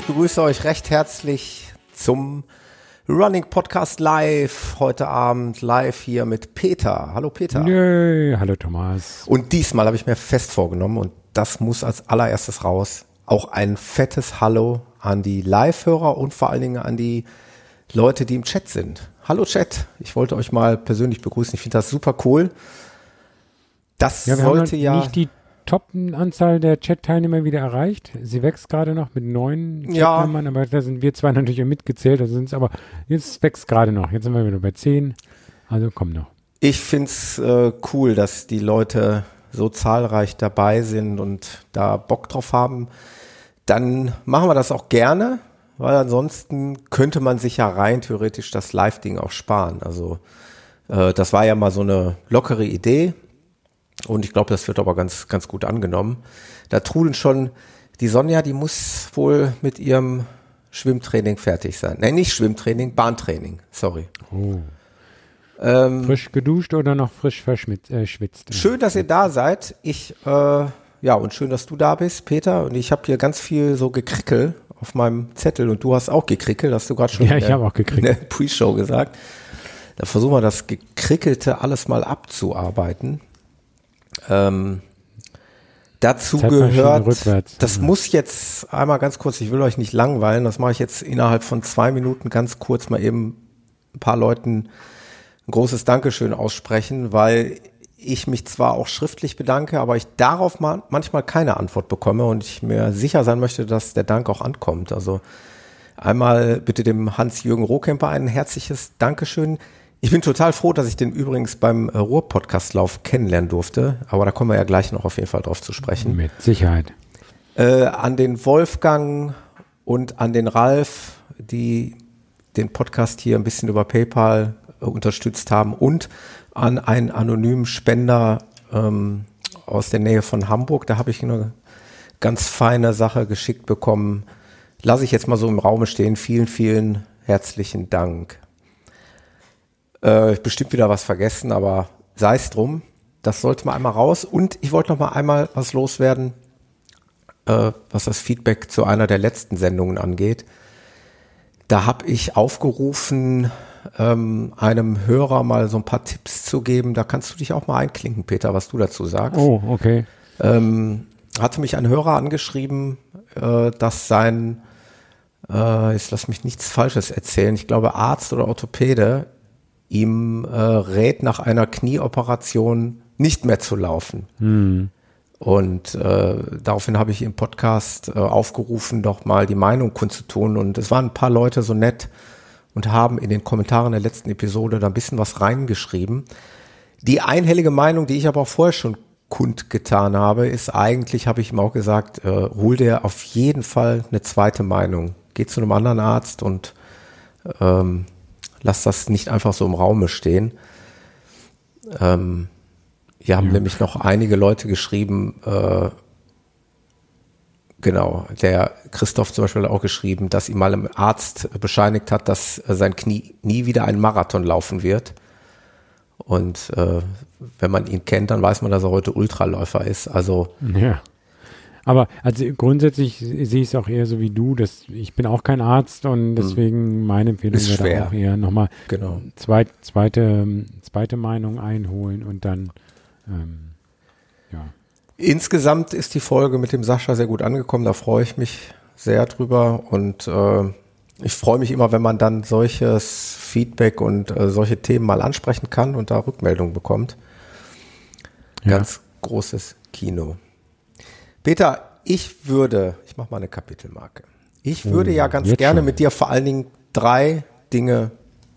ich begrüße euch recht herzlich zum Running Podcast Live heute Abend live hier mit Peter. Hallo Peter. Nö, hallo Thomas. Und diesmal habe ich mir fest vorgenommen und das muss als allererstes raus. Auch ein fettes Hallo an die Live-Hörer und vor allen Dingen an die Leute, die im Chat sind. Hallo Chat, ich wollte euch mal persönlich begrüßen. Ich finde das super cool. Das ja, sollte haben ja nicht die Top-Anzahl der Chat-Teilnehmer wieder erreicht. Sie wächst gerade noch mit neun Ja. Chat-Nummern, aber da sind wir zwei natürlich mitgezählt. Also sind es aber jetzt wächst gerade noch. Jetzt sind wir wieder bei zehn. Also komm noch. Ich find's äh, cool, dass die Leute so zahlreich dabei sind und da Bock drauf haben. Dann machen wir das auch gerne, weil ansonsten könnte man sich ja rein theoretisch das Live-Ding auch sparen. Also äh, das war ja mal so eine lockere Idee und ich glaube, das wird aber ganz, ganz gut angenommen. Da trudeln schon, die Sonja, die muss wohl mit ihrem Schwimmtraining fertig sein. Nein, nicht Schwimmtraining, Bahntraining, sorry. Oh. Ähm, Frisch geduscht oder noch frisch verschwitzt? Äh? Schön, dass ihr da seid. Ich, äh, ja, und schön, dass du da bist, Peter. Und ich habe hier ganz viel so gekrickel auf meinem Zettel und du hast auch gekrickelt, hast du gerade schon Ja, ich habe auch der Pre-Show gesagt. Da versuchen wir das Gekrickelte alles mal abzuarbeiten. Ähm, dazu gehört, das Ja. muss jetzt einmal ganz kurz, ich will euch nicht langweilen, das mache ich jetzt innerhalb von zwei Minuten ganz kurz mal eben ein paar Leuten ein großes Dankeschön aussprechen, weil ich mich zwar auch schriftlich bedanke, aber ich darauf ma manchmal keine Antwort bekomme und ich mir sicher sein möchte, dass der Dank auch ankommt. Also einmal bitte dem Hans-Jürgen Rohkemper ein herzliches Dankeschön. Ich bin total froh, dass ich den übrigens beim äh, Ruhr-Podcast-Lauf kennenlernen durfte, aber da kommen wir ja gleich noch auf jeden Fall drauf zu sprechen Mit Sicherheit. äh, an den Wolfgang und an den Ralf, die den Podcast hier ein bisschen über PayPal äh, unterstützt haben und an einen anonymen Spender ähm, aus der Nähe von Hamburg. Da habe ich eine ganz feine Sache geschickt bekommen. Lasse ich jetzt mal so im Raume stehen. Vielen, vielen herzlichen Dank. Äh, ich bestimmt wieder was vergessen, aber sei es drum. Das sollte mal einmal raus. Und ich wollte noch mal einmal was loswerden äh, was das Feedback zu einer der letzten Sendungen angeht. Da habe ich aufgerufen, ähm, einem Hörer mal so ein paar Tipps zu geben. Da kannst du dich auch mal einklinken, Peter, was du dazu sagst. Oh, okay. Ähm, hatte mich ein Hörer angeschrieben, äh, dass sein, äh, jetzt lass mich nichts Falsches erzählen, ich glaube Arzt oder Orthopäde ihm äh, rät, nach einer Knieoperation nicht mehr zu laufen. Und äh, daraufhin habe ich im Podcast äh, aufgerufen, doch mal die Meinung kundzutun. Und es waren ein paar Leute so nett und haben in den Kommentaren der letzten Episode da ein bisschen was reingeschrieben. Die einhellige Meinung, die ich aber auch vorher schon kundgetan habe, ist eigentlich, habe ich ihm auch gesagt, äh, hol dir auf jeden Fall eine zweite Meinung. Geh zu einem anderen Arzt und ähm, lass das nicht einfach so im Raume stehen. Ähm, hier haben nämlich noch einige Leute geschrieben, äh, genau, der Christoph zum Beispiel hat auch geschrieben, dass ihm mal ein Arzt bescheinigt hat, dass sein Knie nie wieder einen Marathon laufen wird. Und äh, wenn man ihn kennt, dann weiß man, dass er heute Ultraläufer ist. Also Ja. Aber also grundsätzlich sehe ich es auch eher so wie du, dass ich bin auch kein Arzt und deswegen meine Empfehlung Ist wäre auch eher nochmal genau. zweit, zweite, ähm, zweite Meinung einholen und dann ähm, ja. Insgesamt ist die Folge mit dem Sascha sehr gut angekommen. Da freue ich mich sehr drüber und äh, ich freue mich immer, wenn man dann solches Feedback und äh, solche Themen mal ansprechen kann und da Rückmeldungen bekommt. Ja. Ganz großes Kino. Peter, ich würde, ich mache mal eine Kapitelmarke. Ich würde Oh, ja ganz gerne schon. mit dir vor allen Dingen drei Dinge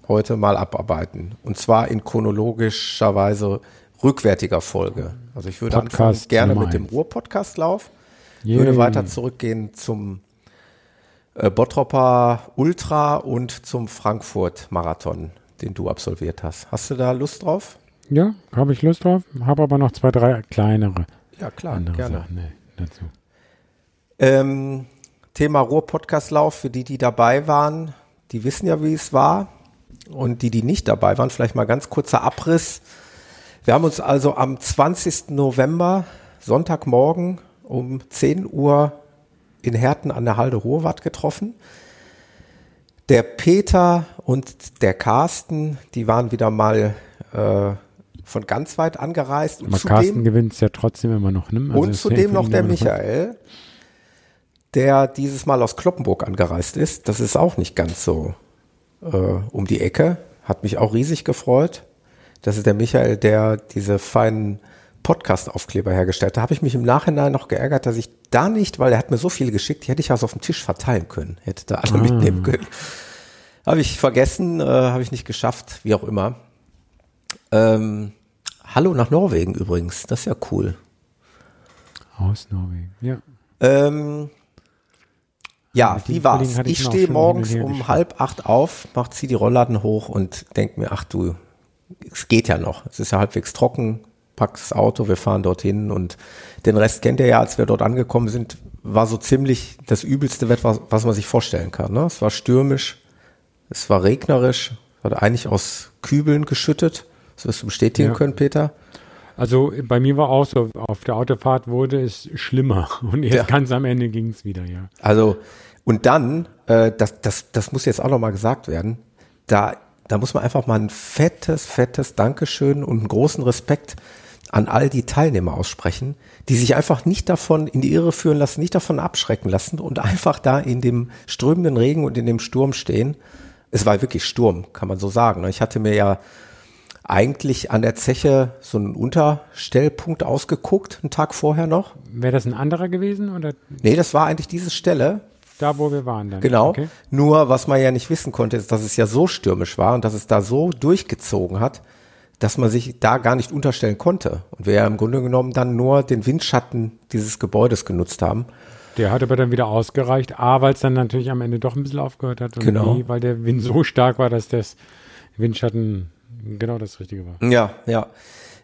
heute mal abarbeiten. Und zwar in chronologischer Weise rückwärtiger Folge. Also ich würde Podcast gerne mit dem. Ruhr-Podcast-Lauf, Yay. würde weiter zurückgehen zum äh, Bottropper Ultra und zum Frankfurt-Marathon, den du absolviert hast. Hast du da Lust drauf? Ja, habe ich Lust drauf, habe aber noch zwei, drei kleinere Ja, klar, gerne. Sachen nee, dazu. Ähm, Thema Ruhr-Podcast-Lauf, für die, die dabei waren, die wissen ja, wie es war. Und die, die nicht dabei waren, vielleicht mal ganz kurzer Abriss. Wir haben uns also am 20. November, Sonntagmorgen um 10 Uhr in Herten an der Halde Hohewatt getroffen. Der Peter und der Carsten, die waren wieder mal äh, von ganz weit angereist. Und Aber zudem, Carsten gewinnt es ja trotzdem immer noch. Ne? Also und zudem noch der Michael, der dieses Mal aus Kloppenburg angereist ist. Das ist auch nicht ganz so äh, um die Ecke. Hat mich auch riesig gefreut. Das ist der Michael, der diese feinen Podcast-Aufkleber hergestellt. Da habe ich mich im Nachhinein noch geärgert, dass ich da nicht, weil er hat mir so viele geschickt, die hätte ich also auf dem Tisch verteilen können, hätte da alle ah. mitnehmen können. Habe ich vergessen, äh, habe ich nicht geschafft, wie auch immer. Ähm, hallo nach Norwegen übrigens, das ist ja cool. Aus Norwegen, ja. Ähm, ja, wie war's? Ich, ich stehe morgens um halb acht auf, mach, zieh die Rollladen hoch und denk mir, ach du, es geht ja noch. Es ist ja halbwegs trocken, pack das Auto, wir fahren dorthin und den Rest kennt ihr ja, als wir dort angekommen sind, war so ziemlich das übelste Wetter, was man sich vorstellen kann. Ne? Es war stürmisch, es war regnerisch, hat eigentlich aus Kübeln geschüttet. Das wirst du bestätigen ja. können, Peter. Also bei mir war auch so, auf der Autofahrt wurde es schlimmer und erst ja. ganz am Ende ging es wieder, ja. Also und dann, äh, das, das, das muss jetzt auch nochmal gesagt werden, da, da muss man einfach mal ein fettes, fettes Dankeschön und einen großen Respekt an all die Teilnehmer aussprechen, die sich einfach nicht davon in die Irre führen lassen, nicht davon abschrecken lassen und einfach da in dem strömenden Regen und in dem Sturm stehen. Es war wirklich Sturm, kann man so sagen. Ich hatte mir ja eigentlich an der Zeche so einen Unterstellpunkt ausgeguckt, einen Tag vorher noch. Wäre das ein anderer gewesen? Oder? Nee, das war eigentlich diese Stelle. Da, wo wir waren dann. Genau. Okay. Nur, was man ja nicht wissen konnte, ist, dass es ja so stürmisch war und dass es da so durchgezogen hat, dass man sich da gar nicht unterstellen konnte. Und wir ja im Grunde genommen dann nur den Windschatten dieses Gebäudes genutzt haben. Der hat aber dann wieder ausgereicht. A, weil es dann natürlich am Ende doch ein bisschen aufgehört hat. Und genau. B, weil der Wind so stark war, dass das Windschatten genau das Richtige war. Ja, ja.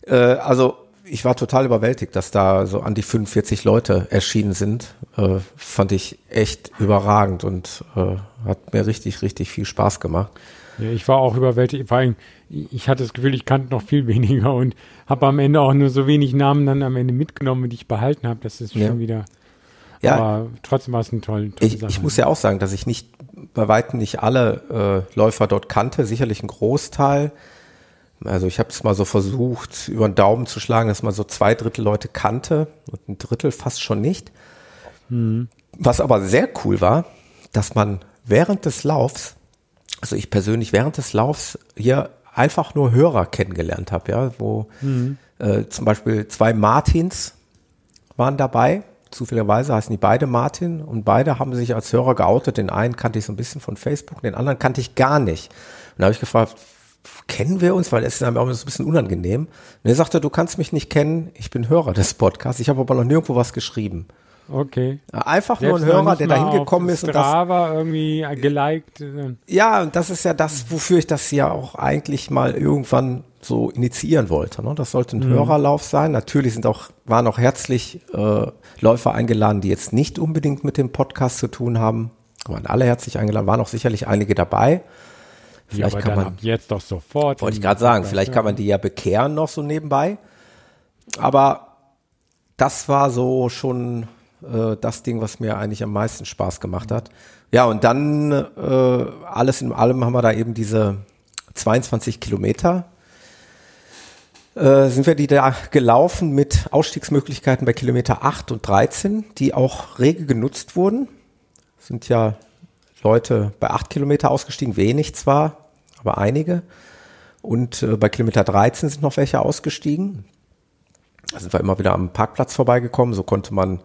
Äh, also ich war total überwältigt, dass da so an die 45 Leute erschienen sind. Äh, fand ich echt überragend und äh, hat mir richtig, richtig viel Spaß gemacht. Ja, ich war auch überwältigt. Vor allem, ich hatte das Gefühl, ich kannte noch viel weniger und habe am Ende auch nur so wenig Namen dann am Ende mitgenommen, die ich behalten habe. Das ist schon ja. wieder. Ja, aber trotzdem war es eine tolle, tolle ich. Ich muss ja auch sagen, dass ich nicht bei weitem nicht alle äh, Läufer dort kannte, sicherlich ein Großteil. Also ich habe es mal so versucht, über den Daumen zu schlagen, dass man so zwei Drittel Leute kannte und ein Drittel fast schon nicht. Mhm. Was aber sehr cool war, dass man während des Laufs also ich persönlich während des Laufs hier einfach nur Hörer kennengelernt habe, ja, wo mhm. äh, zum Beispiel zwei Martins waren dabei. Zufälligerweise heißen die beide Martin und beide haben sich als Hörer geoutet. Den einen kannte ich so ein bisschen von Facebook, den anderen kannte ich gar nicht. Und da habe ich gefragt, kennen wir uns? Weil es ist auch ein bisschen unangenehm. Und er sagte, du kannst mich nicht kennen, ich bin Hörer des Podcasts, ich habe aber noch nirgendwo was geschrieben. Okay. Einfach Selbst nur ein Hörer, der da hingekommen ist. und das, irgendwie geliked. Äh. Ja, und das ist ja das, wofür ich das ja auch eigentlich mal irgendwann so initiieren wollte. Ne? Das sollte ein mhm. Hörerlauf sein. Natürlich sind auch, waren auch herzlich äh, Läufer eingeladen, die jetzt nicht unbedingt mit dem Podcast zu tun haben. Waren alle herzlich eingeladen, waren auch sicherlich einige dabei. Vielleicht ja, kann man jetzt doch sofort. Wollte ich gerade sagen, vielleicht kann man die ja bekehren noch so nebenbei. Aber das war so schon äh, das Ding, was mir eigentlich am meisten Spaß gemacht hat. Ja, und dann äh, alles in allem haben wir da eben diese 22 Kilometer äh, sind wir die da gelaufen mit Ausstiegsmöglichkeiten bei Kilometer 8 und 13, die auch rege genutzt wurden. Sind ja Leute bei 8 Kilometer ausgestiegen, wenig zwar, aber einige. Und äh, bei Kilometer 13 sind noch welche ausgestiegen. Da sind wir immer wieder am Parkplatz vorbeigekommen, so konnte man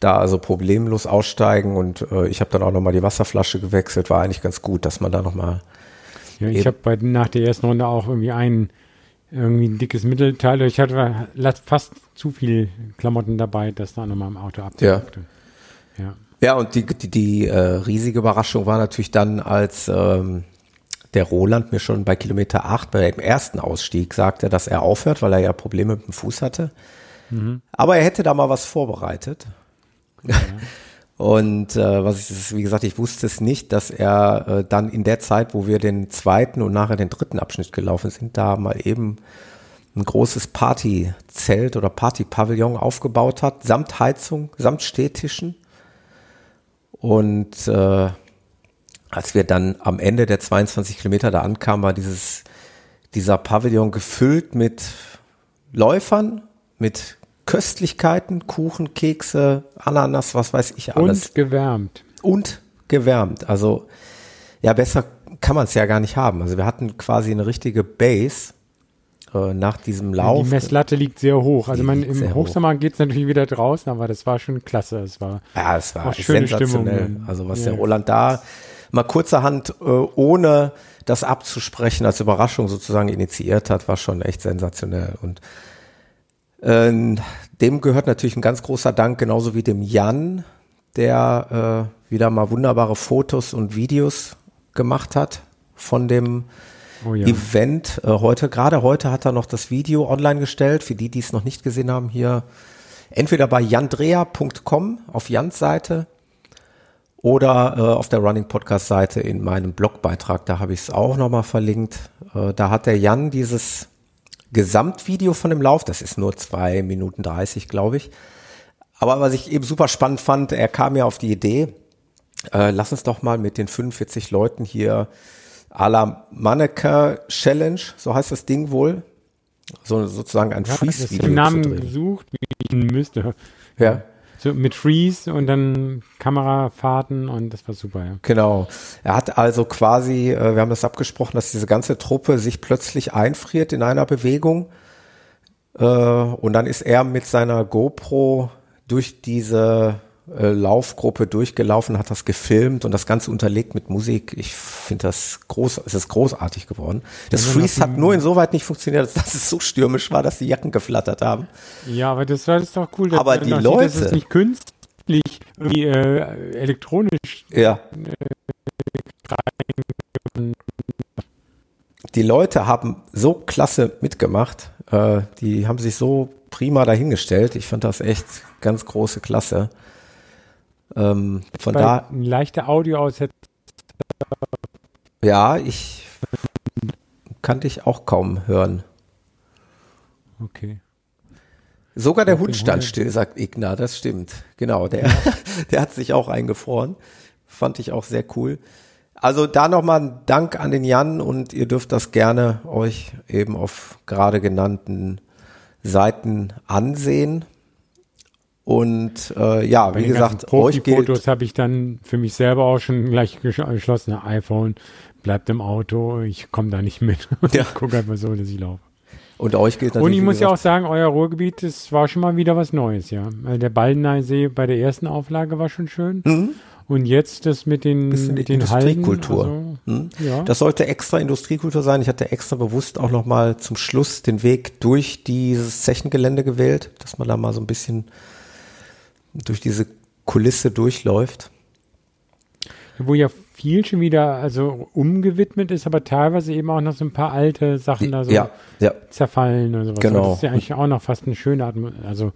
da also problemlos aussteigen und äh, ich habe dann auch nochmal die Wasserflasche gewechselt, war eigentlich ganz gut, dass man da nochmal. Ja, ich habe nach der ersten Runde auch irgendwie ein irgendwie ein dickes Mittelteil. Ich hatte fast zu viel Klamotten dabei, das da nochmal im Auto abdrückte. Ja. ja. Ja, und die, die, die äh, riesige Überraschung war natürlich dann, als ähm, der Roland mir schon bei Kilometer 8 bei dem ersten Ausstieg sagte, dass er aufhört, weil er ja Probleme mit dem Fuß hatte. Mhm. Aber er hätte da mal was vorbereitet. Und äh, was ich, wie gesagt, ich wusste es nicht, dass er äh, dann in der Zeit, wo wir den zweiten und nachher den dritten Abschnitt gelaufen sind, da mal eben ein großes Partyzelt oder Partypavillon aufgebaut hat, samt Heizung, samt Stehtischen. Und äh, als wir dann am Ende der 22 Kilometer da ankamen, war dieses, dieser Pavillon gefüllt mit Läufern, mit Köstlichkeiten, Kuchen, Kekse, Ananas, was weiß ich alles. Und gewärmt. Und gewärmt. Also ja, besser kann man es ja gar nicht haben. Also wir hatten quasi eine richtige Base äh, nach diesem Lauf. Die Messlatte liegt sehr hoch. Also man, im Hochsommer geht es natürlich wieder draußen, aber das war schon klasse. Es war, ja, es war sensationell. Stimmung. Also was ja. der Roland da mal kurzerhand, äh, ohne das abzusprechen, als Überraschung sozusagen initiiert hat, war schon echt sensationell. Und äh, dem gehört natürlich ein ganz großer Dank, genauso wie dem Jan, der äh, wieder mal wunderbare Fotos und Videos gemacht hat von dem oh ja. Event. Äh, heute, gerade heute hat er noch das Video online gestellt. Für die, die es noch nicht gesehen haben, hier entweder bei jandrea.com auf Jans Seite oder äh, auf der Running Podcast Seite in meinem Blogbeitrag, da habe ich es auch nochmal verlinkt. Äh, da hat der Jan dieses Gesamtvideo von dem Lauf, das ist nur zwei Minuten dreißig, glaube ich. Aber was ich eben super spannend fand, er kam ja auf die Idee, äh, lass uns doch mal mit den 45 Leuten hier à la Mannequin Challenge, so heißt das Ding wohl, so sozusagen ein Freeze-Video. Ich habe Namen gesucht, wie ich ihn müsste. Ja. So mit Freeze und dann Kamerafahrten und das war super, ja. Genau. Er hat also quasi, äh, wir haben das abgesprochen, dass diese ganze Truppe sich plötzlich einfriert in einer Bewegung. Äh, und dann ist er mit seiner GoPro durch diese äh, Laufgruppe durchgelaufen, hat das gefilmt und das Ganze unterlegt mit Musik. Ich finde das groß, es ist großartig geworden. Das Freeze hat nur insoweit nicht funktioniert, dass es so stürmisch war, dass die Jacken geflattert haben. Ja, aber das war das doch cool. Aber die Leute, sieht, dass es nicht künstlich, irgendwie äh, elektronisch. Ja. die Leute haben so klasse mitgemacht. Äh, die haben sich so prima dahingestellt. Ich fand das echt ganz große Klasse. Ähm, von da. Ein leichter Audioaussetzer. Ja, ich kann dich auch kaum hören. Okay. Sogar der Hund stand still, sagt Igna, das stimmt. Genau, der, ja. der hat sich auch eingefroren. Fand ich auch sehr cool. Also da nochmal ein Dank an den Jan und ihr dürft das gerne euch eben auf gerade genannten Seiten ansehen. Und äh, ja, Bei wie gesagt, euch gilt. Fotos habe ich dann für mich selber auch schon gleich geschlossen. iPhone bleibt im Auto, ich komme da nicht mit. Ja. ich gucke einfach so, dass ich laufe. Und euch gilt natürlich. Und ich muss ja auch sagen, euer Ruhrgebiet, das war schon mal wieder was Neues, ja. Weil der Baldeneysee bei der ersten Auflage war schon schön. Mhm. Und jetzt das mit den, Bisschen mit den Industriekultur. Hallen, also, hm? ja. Das sollte extra Industriekultur sein. Ich hatte extra bewusst auch noch mal zum Schluss den Weg durch dieses Zechengelände gewählt, dass man da mal so ein bisschen durch diese Kulisse durchläuft. Wo ja viel schon wieder also umgewidmet ist, aber teilweise eben auch noch so ein paar alte Sachen da so ja, ja. zerfallen und sowas. Genau. Das ist ja eigentlich auch noch fast eine schöne Atmosphäre, also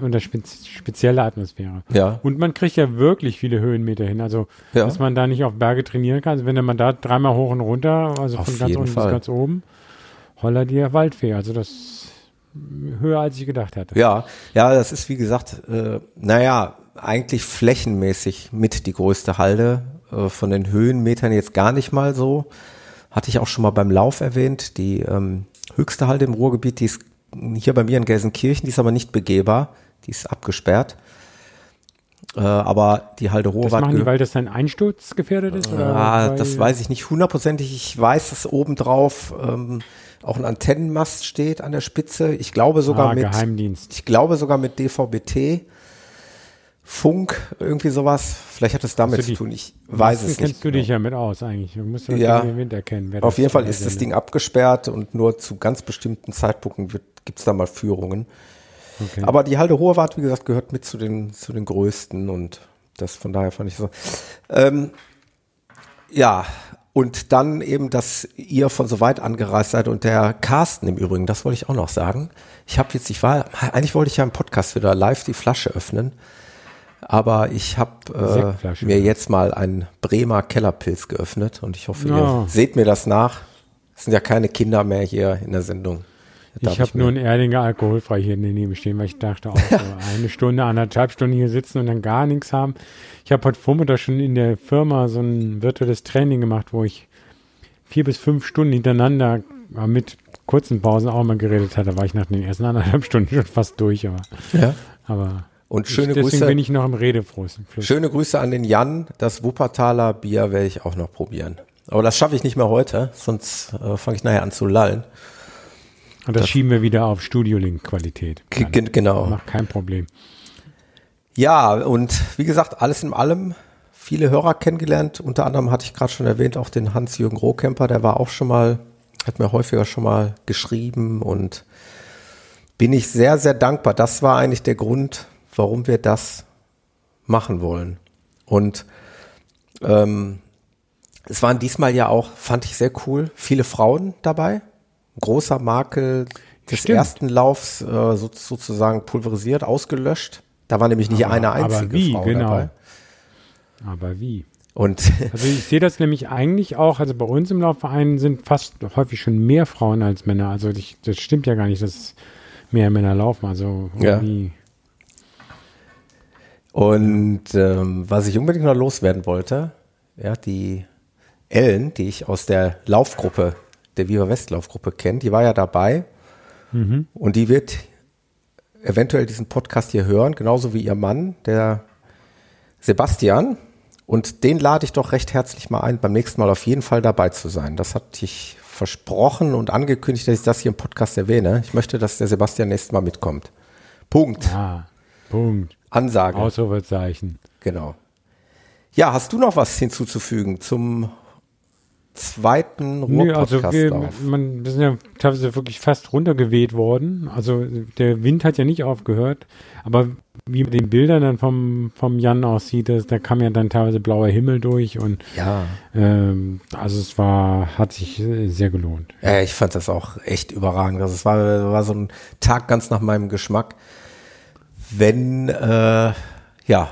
unter spez spezielle Atmosphäre. Ja. Und man kriegt ja wirklich viele Höhenmeter hin. Also, ja. dass man da nicht auf Berge trainieren kann. Also, wenn man da dreimal hoch und runter, also auf von ganz unten Fall. bis ganz oben, holler dir Waldfee. Also, das höher, als ich gedacht hatte. Ja, ja, das ist wie gesagt, äh, naja, eigentlich flächenmäßig mit die größte Halde. Äh, von den Höhenmetern jetzt gar nicht mal so. Hatte ich auch schon mal beim Lauf erwähnt. Die ähm, höchste Halde im Ruhrgebiet, die ist hier bei mir in Gelsenkirchen, die ist aber nicht begehbar. Die ist abgesperrt. Äh, aber die Halde Ruhrwart. Das machen die, weil das ein Einsturz gefährdet ist? Oder ah, das weiß ich nicht hundertprozentig. Ich weiß, dass obendrauf ähm, auch ein Antennenmast steht an der Spitze. Ich glaube sogar ah, mit Geheimdienst. Ich glaube sogar mit DVB-T. Funk, irgendwie sowas. Vielleicht hat es damit zu tun. Ich weiß es nicht. kennst du dich ja mit aus eigentlich. Du musst ja den Wind erkennen. Auf jeden Fall ist das Ding abgesperrt und nur zu ganz bestimmten Zeitpunkten gibt es da mal Führungen. Okay. Aber die Halde Hoherwart, wie gesagt, gehört mit zu den, zu den größten und das von daher fand ich so. Ähm, ja, und dann eben, dass ihr von so weit angereist seid und der Carsten im Übrigen, das wollte ich auch noch sagen. Ich habe jetzt, ich war, eigentlich wollte ich ja im Podcast wieder live die Flasche öffnen, aber ich habe äh, mir jetzt mal einen Bremer Kellerpilz geöffnet und ich hoffe, ja. ihr seht mir das nach. Es sind ja keine Kinder mehr hier in der Sendung. Ich habe nur ein Erdinger alkoholfrei hier daneben stehen, weil ich dachte auch so eine Stunde, anderthalb Stunden hier sitzen und dann gar nichts haben. Ich habe heute Vormittag schon in der Firma so ein virtuelles Training gemacht, wo ich vier bis fünf Stunden hintereinander mit kurzen Pausen auch mal geredet hatte. Da war ich nach den ersten anderthalb Stunden schon fast durch, aber. Ja. Aber und schöne ich, deswegen Grüße. bin ich noch im Redefluss. Schöne Grüße an den Jan. Das Wuppertaler Bier werde ich auch noch probieren. Aber das schaffe ich nicht mehr heute, sonst äh, fange ich nachher an zu lallen. Und das, das schieben wir wieder auf Studio-Link-Qualität. Genau. Macht kein Problem. Ja, und wie gesagt, alles in allem viele Hörer kennengelernt. Unter anderem hatte ich gerade schon erwähnt, auch den Hans-Jürgen Rohkemper, der war auch schon mal, hat mir häufiger schon mal geschrieben und bin ich sehr, sehr dankbar. Das war eigentlich der Grund, warum wir das machen wollen. Und ähm, es waren diesmal ja auch, fand ich sehr cool, viele Frauen dabei. Großer Makel des Stimmt. ersten Laufs äh, so, sozusagen pulverisiert, ausgelöscht. Da war nämlich nicht aber, eine einzige aber wie, Frau genau. dabei. Aber wie? Und also ich sehe das nämlich eigentlich auch, also bei uns im Laufverein sind fast häufig schon mehr Frauen als Männer. Also ich, das stimmt ja gar nicht, dass mehr Männer laufen. Also irgendwie. Ja. Und ähm, was ich unbedingt noch loswerden wollte, ja, die Ellen, die ich aus der Laufgruppe, der Viva West Laufgruppe kenne, die war ja dabei mhm. und die wird eventuell diesen Podcast hier hören, genauso wie ihr Mann, der Sebastian. Und den lade ich doch recht herzlich mal ein, beim nächsten Mal auf jeden Fall dabei zu sein. Das hatte ich versprochen und angekündigt, dass ich das hier im Podcast erwähne. Ich möchte, dass der Sebastian nächstes Mal mitkommt. Punkt. Ah, Punkt. Ansage. Ausrufezeichen. Genau. Ja, hast du noch was hinzuzufügen zum zweiten Ruhr-Podcast also wir, man, wir sind ja teilweise wirklich fast runtergeweht worden. Also der Wind hat ja nicht aufgehört, aber wie mit den Bildern dann vom, vom Jan aussieht, das, da kam ja dann teilweise blauer Himmel durch und ja. Ähm, also es war, hat sich sehr gelohnt. Ja, ich fand das auch echt überragend. Also es war, war so ein Tag ganz nach meinem Geschmack. Wenn, äh, ja,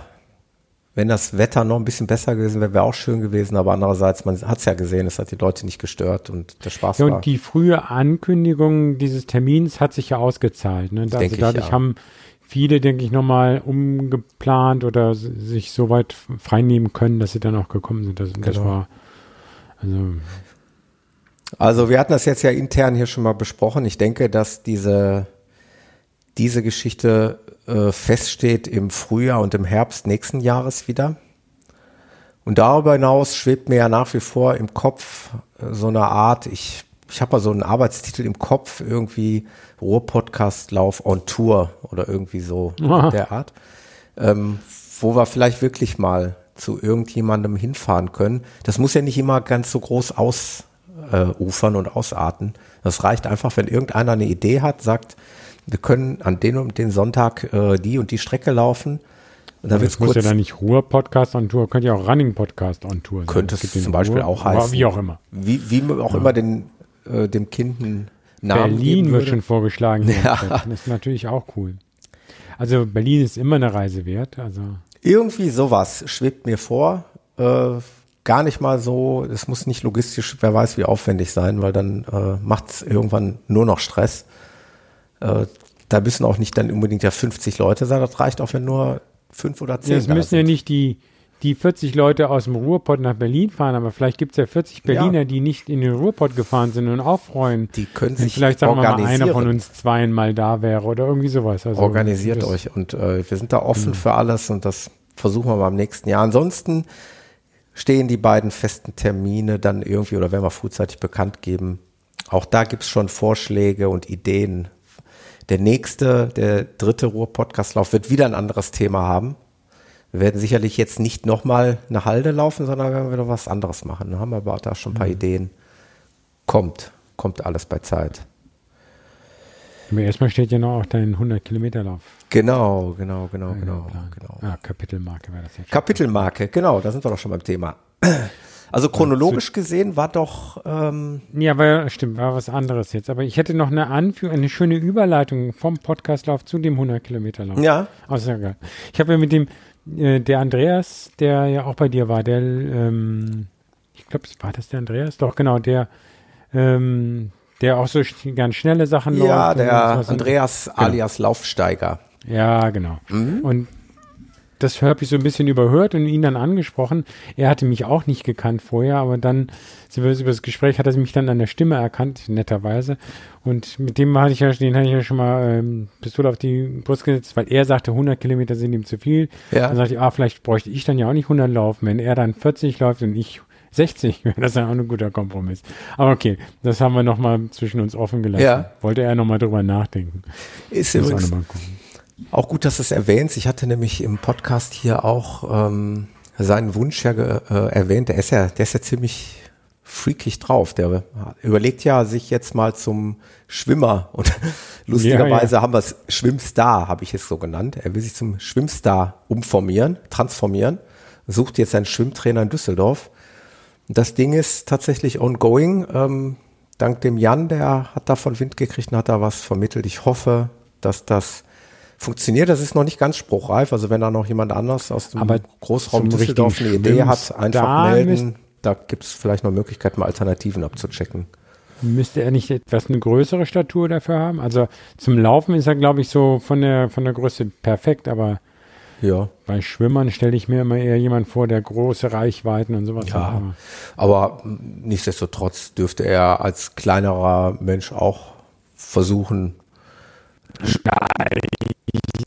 wenn das Wetter noch ein bisschen besser gewesen wäre, wäre auch schön gewesen. Aber andererseits, man hat es ja gesehen, es hat die Leute nicht gestört und der Spaß ja, war. Und die frühe Ankündigung dieses Termins hat sich ja ausgezahlt. Ne? Also dadurch ich, ja. haben viele, denke ich, nochmal umgeplant oder sich so weit freinehmen können, dass sie dann auch gekommen sind. Das, genau. das war also also wir hatten das jetzt ja intern hier schon mal besprochen. Ich denke, dass diese, diese Geschichte äh, feststeht im Frühjahr und im Herbst nächsten Jahres wieder. Und darüber hinaus schwebt mir ja nach wie vor im Kopf äh, so eine Art, ich, ich habe mal so einen Arbeitstitel im Kopf, irgendwie Ruhr-Podcast-Lauf on Tour oder irgendwie so Aha. der Art, ähm, wo wir vielleicht wirklich mal zu irgendjemandem hinfahren können. Das muss ja nicht immer ganz so groß ausufern äh, und ausarten. Das reicht einfach, wenn irgendeiner eine Idee hat, sagt, wir können an den und den Sonntag äh, die und die Strecke laufen. Und dann das muss ja dann nicht Ruhr-Podcast on Tour, könnte ja auch Running-Podcast on Tour sein. Könnte es zum Beispiel Ruhr, auch heißen. wie auch immer. Wie, wie auch ja. immer den, äh, dem Kind einen Namen Berlin wird schon vorgeschlagen. Ja. Das ist natürlich auch cool. Also Berlin ist immer eine Reise wert. Also Irgendwie sowas schwebt mir vor. Äh, gar nicht mal so, es muss nicht logistisch, wer weiß wie aufwendig sein, weil dann äh, macht es irgendwann nur noch Stress. Äh, da müssen auch nicht dann unbedingt ja 50 Leute sein, das reicht auch, wenn nur fünf oder zehn. Ja, es müssen ja nicht die, die 40 Leute aus dem Ruhrpott nach Berlin fahren, aber vielleicht gibt es ja 40 Berliner, ja. die nicht in den Ruhrpott gefahren sind und auch freuen. Die können sich Vielleicht sagen wir mal, einer von uns zweien mal da wäre oder irgendwie sowas. Also Organisiert euch und äh, wir sind da offen mhm. für alles und das versuchen wir mal im nächsten Jahr. Ansonsten stehen die beiden festen Termine dann irgendwie oder werden wir frühzeitig bekannt geben. Auch da gibt es schon Vorschläge und Ideen, der nächste, der dritte Ruhr-Podcastlauf wird wieder ein anderes Thema haben. Wir werden sicherlich jetzt nicht nochmal eine Halde laufen, sondern werden wir noch was anderes machen. Da haben wir aber da schon ein paar mhm. Ideen. Kommt, kommt alles bei Zeit. Aber erstmal steht ja noch auch dein 100-Kilometer-Lauf. Genau, genau, genau, genau, genau. Ah, Kapitelmarke wäre das jetzt. Kapitelmarke, genau, da sind wir doch schon beim Thema. Also chronologisch gesehen war doch. Ähm ja, war, stimmt, war was anderes jetzt. Aber ich hätte noch eine Anführung, eine schöne Überleitung vom Podcastlauf zu dem 100 Kilometer Lauf. Ja. Sehr geil. Ich habe ja mit dem, äh, der Andreas, der ja auch bei dir war, der, ähm, ich glaube, war das der Andreas? Doch, genau, der, ähm, der auch so ganz schnelle Sachen ja, läuft. Ja, der Andreas genau. alias Laufsteiger. Ja, genau. Mhm. Und das habe ich so ein bisschen überhört und ihn dann angesprochen. Er hatte mich auch nicht gekannt vorher, aber dann über das Gespräch hat er mich dann an der Stimme erkannt, netterweise. Und mit dem hatte ich ja, den hatte ich ja schon mal ähm, Pistole auf die Brust gesetzt, weil er sagte, 100 Kilometer sind ihm zu viel. Ja. Dann sagte ich, ah, vielleicht bräuchte ich dann ja auch nicht 100 laufen. Wenn er dann 40 läuft und ich 60, wäre das ja auch ein guter Kompromiss. Aber okay, das haben wir nochmal zwischen uns offen gelassen. Ja. Wollte er nochmal drüber nachdenken. Ist übrigens auch, gut, dass du es erwähnst. Ich hatte nämlich im Podcast hier auch ähm, seinen Wunsch ja äh, erwähnt. Der ist ja, der ist ja ziemlich freakig drauf. Der überlegt ja, sich jetzt mal zum Schwimmer und lustigerweise ja, ja. haben wir es Schwimmstar, habe ich es so genannt. Er will sich zum Schwimmstar umformieren, transformieren, sucht jetzt einen Schwimmtrainer in Düsseldorf. Das Ding ist tatsächlich ongoing. Ähm, dank dem Jan, der hat davon Wind gekriegt und hat da was vermittelt. Ich hoffe, dass das funktioniert. Das ist noch nicht ganz spruchreif. Also wenn da noch jemand anders aus dem Aber Großraum Düsseldorf eine Idee hat, einfach melden da gibt es vielleicht noch Möglichkeiten, mal Alternativen abzuchecken. Müsste er nicht etwas eine größere Statur dafür haben? Also zum Laufen ist er, glaube ich, so von der, von der Größe perfekt, aber ja. bei Schwimmern stelle ich mir immer eher jemand vor, der große Reichweiten und sowas ja, hat. Aber nichtsdestotrotz dürfte er als kleinerer Mensch auch versuchen.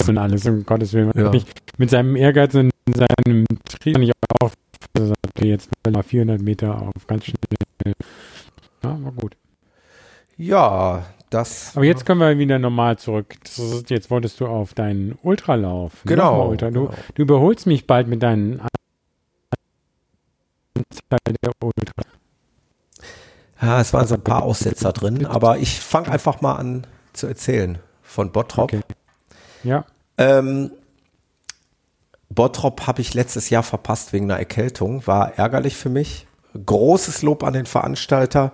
Und alles, um Gottes Willen. Ja. Mit seinem Ehrgeiz und seinem Trieb kann ich auch sagte jetzt mal 400 Meter auf ganz schnell. Ja, war gut. Ja, das. Aber jetzt können wir wieder normal zurück. Ist, jetzt wolltest du auf deinen Ultralauf. Genau, Ultra. Du, genau. du, überholst mich bald mit deinen Anzahl der Ultra. Ja, es waren so ein paar Aussetzer drin, aber ich fange einfach mal an zu erzählen von Bottrop. Okay. Ja. Ähm, Bottrop habe ich letztes Jahr verpasst wegen einer Erkältung, war ärgerlich für mich. Großes Lob an den Veranstalter.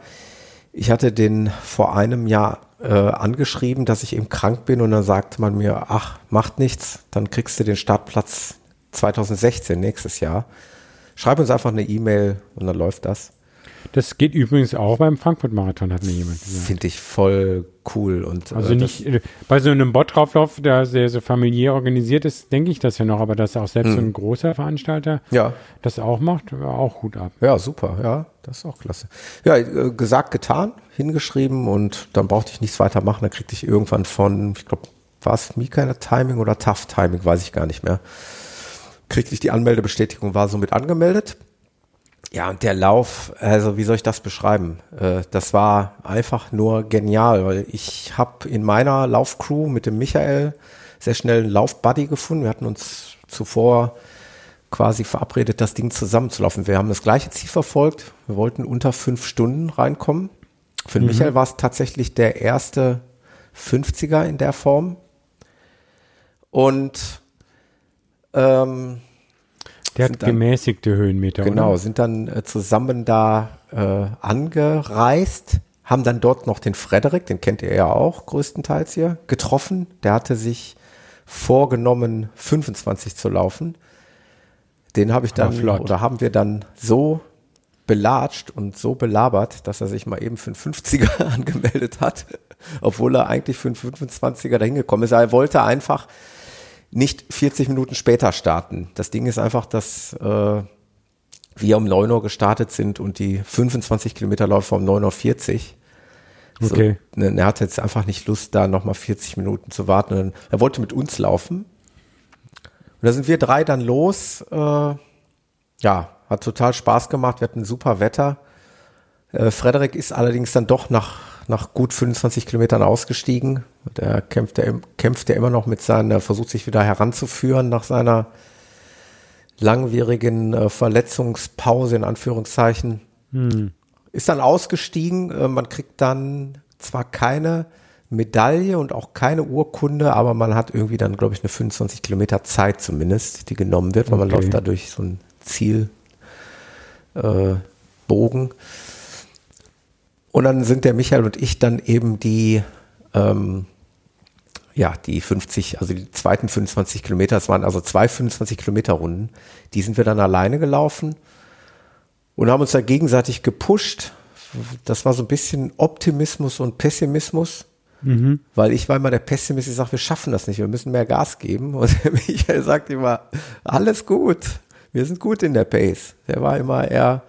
Ich hatte den vor einem Jahr äh, angeschrieben, dass ich eben krank bin und dann sagte man mir, ach, macht nichts, dann kriegst du den Startplatz 2016, nächstes Jahr. Schreib uns einfach eine E-Mail und dann läuft das. Das geht übrigens auch beim Frankfurt-Marathon, hat mir jemand gesagt. Finde ich voll cool. Und, also äh, nicht, äh, bei so einem Bottrauflauf, der sehr so familiär organisiert ist, denke ich das ja noch, aber dass auch selbst so ein hm. großer Veranstalter ja. das auch macht, auch gut ab. Ja, super, ja, das ist auch klasse. Ja, äh, gesagt, getan, hingeschrieben und dann brauchte ich nichts weiter machen. Dann kriegte ich irgendwann von, ich glaube, war es Mika Timing oder Tough Timing, weiß ich gar nicht mehr. Kriegte ich die Anmeldebestätigung, war somit angemeldet ja, und der Lauf, also wie soll ich das beschreiben? Äh, das war einfach nur genial, weil ich habe in meiner Laufcrew mit dem Michael sehr schnell einen Laufbuddy gefunden. Wir hatten uns zuvor quasi verabredet, das Ding zusammenzulaufen. Wir haben das gleiche Ziel verfolgt. Wir wollten unter fünf Stunden reinkommen. Für mhm. Michael war es tatsächlich der erste 50er in der Form. Und ähm, der hat dann, gemäßigte Höhenmeter. Genau, oder? sind dann äh, zusammen da äh, angereist, haben dann dort noch den Frederik, den kennt ihr ja auch größtenteils hier, getroffen. Der hatte sich vorgenommen, 25 zu laufen. Den habe ich dann, oder haben wir dann so belatscht und so belabert, dass er sich mal eben für einen 50er angemeldet hat, obwohl er eigentlich für einen 25er dahin gekommen ist. Er wollte einfach nicht 40 Minuten später starten. Das Ding ist einfach, dass äh, wir um 9 Uhr gestartet sind und die 25 Kilometer laufen um 9.40 Uhr. So, okay. Ne, er hatte jetzt einfach nicht Lust, da nochmal 40 Minuten zu warten. Er wollte mit uns laufen. Und da sind wir drei dann los. Äh, ja, hat total Spaß gemacht. Wir hatten super Wetter. Äh, Frederik ist allerdings dann doch nach nach gut 25 Kilometern ausgestiegen. Der kämpft, der kämpft ja immer noch mit seiner, versucht sich wieder heranzuführen nach seiner langwierigen äh, Verletzungspause in Anführungszeichen. Hm. Ist dann ausgestiegen. Äh, man kriegt dann zwar keine Medaille und auch keine Urkunde, aber man hat irgendwie dann, glaube ich, eine 25 Kilometer Zeit zumindest, die genommen wird, weil okay. man läuft da durch so ein Zielbogen. Äh, und dann sind der Michael und ich dann eben die, ähm, ja, die 50, also die zweiten 25 Kilometer, es waren also zwei 25 Kilometer Runden, die sind wir dann alleine gelaufen und haben uns da gegenseitig gepusht, das war so ein bisschen Optimismus und Pessimismus. Mhm. Weil ich war immer der Pessimist, ich sage, wir schaffen das nicht, wir müssen mehr Gas geben. Und Michael sagt immer, alles gut, wir sind gut in der Pace. Der war immer eher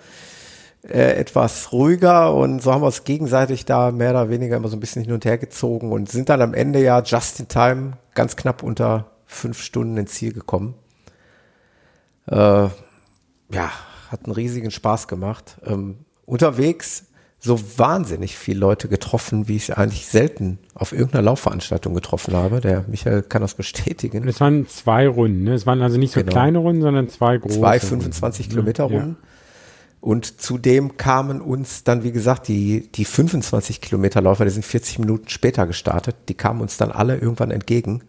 äh, etwas ruhiger und so haben wir uns gegenseitig da mehr oder weniger immer so ein bisschen hin und her gezogen und sind dann am Ende ja just in time ganz knapp unter fünf Stunden ins Ziel gekommen. Äh, ja, hat einen riesigen Spaß gemacht. Ähm, unterwegs so wahnsinnig viele Leute getroffen, wie ich eigentlich selten auf irgendeiner Laufveranstaltung getroffen habe. Der Michael kann das bestätigen. Es waren zwei Runden, ne? Es waren also nicht so genau. kleine Runden, sondern zwei große. Zwei 25 Runden. Kilometer Runden. Ja. Und zudem kamen uns dann, wie gesagt, die, die 25 Kilometer Läufer, die sind 40 Minuten später gestartet, die kamen uns dann alle irgendwann entgegen.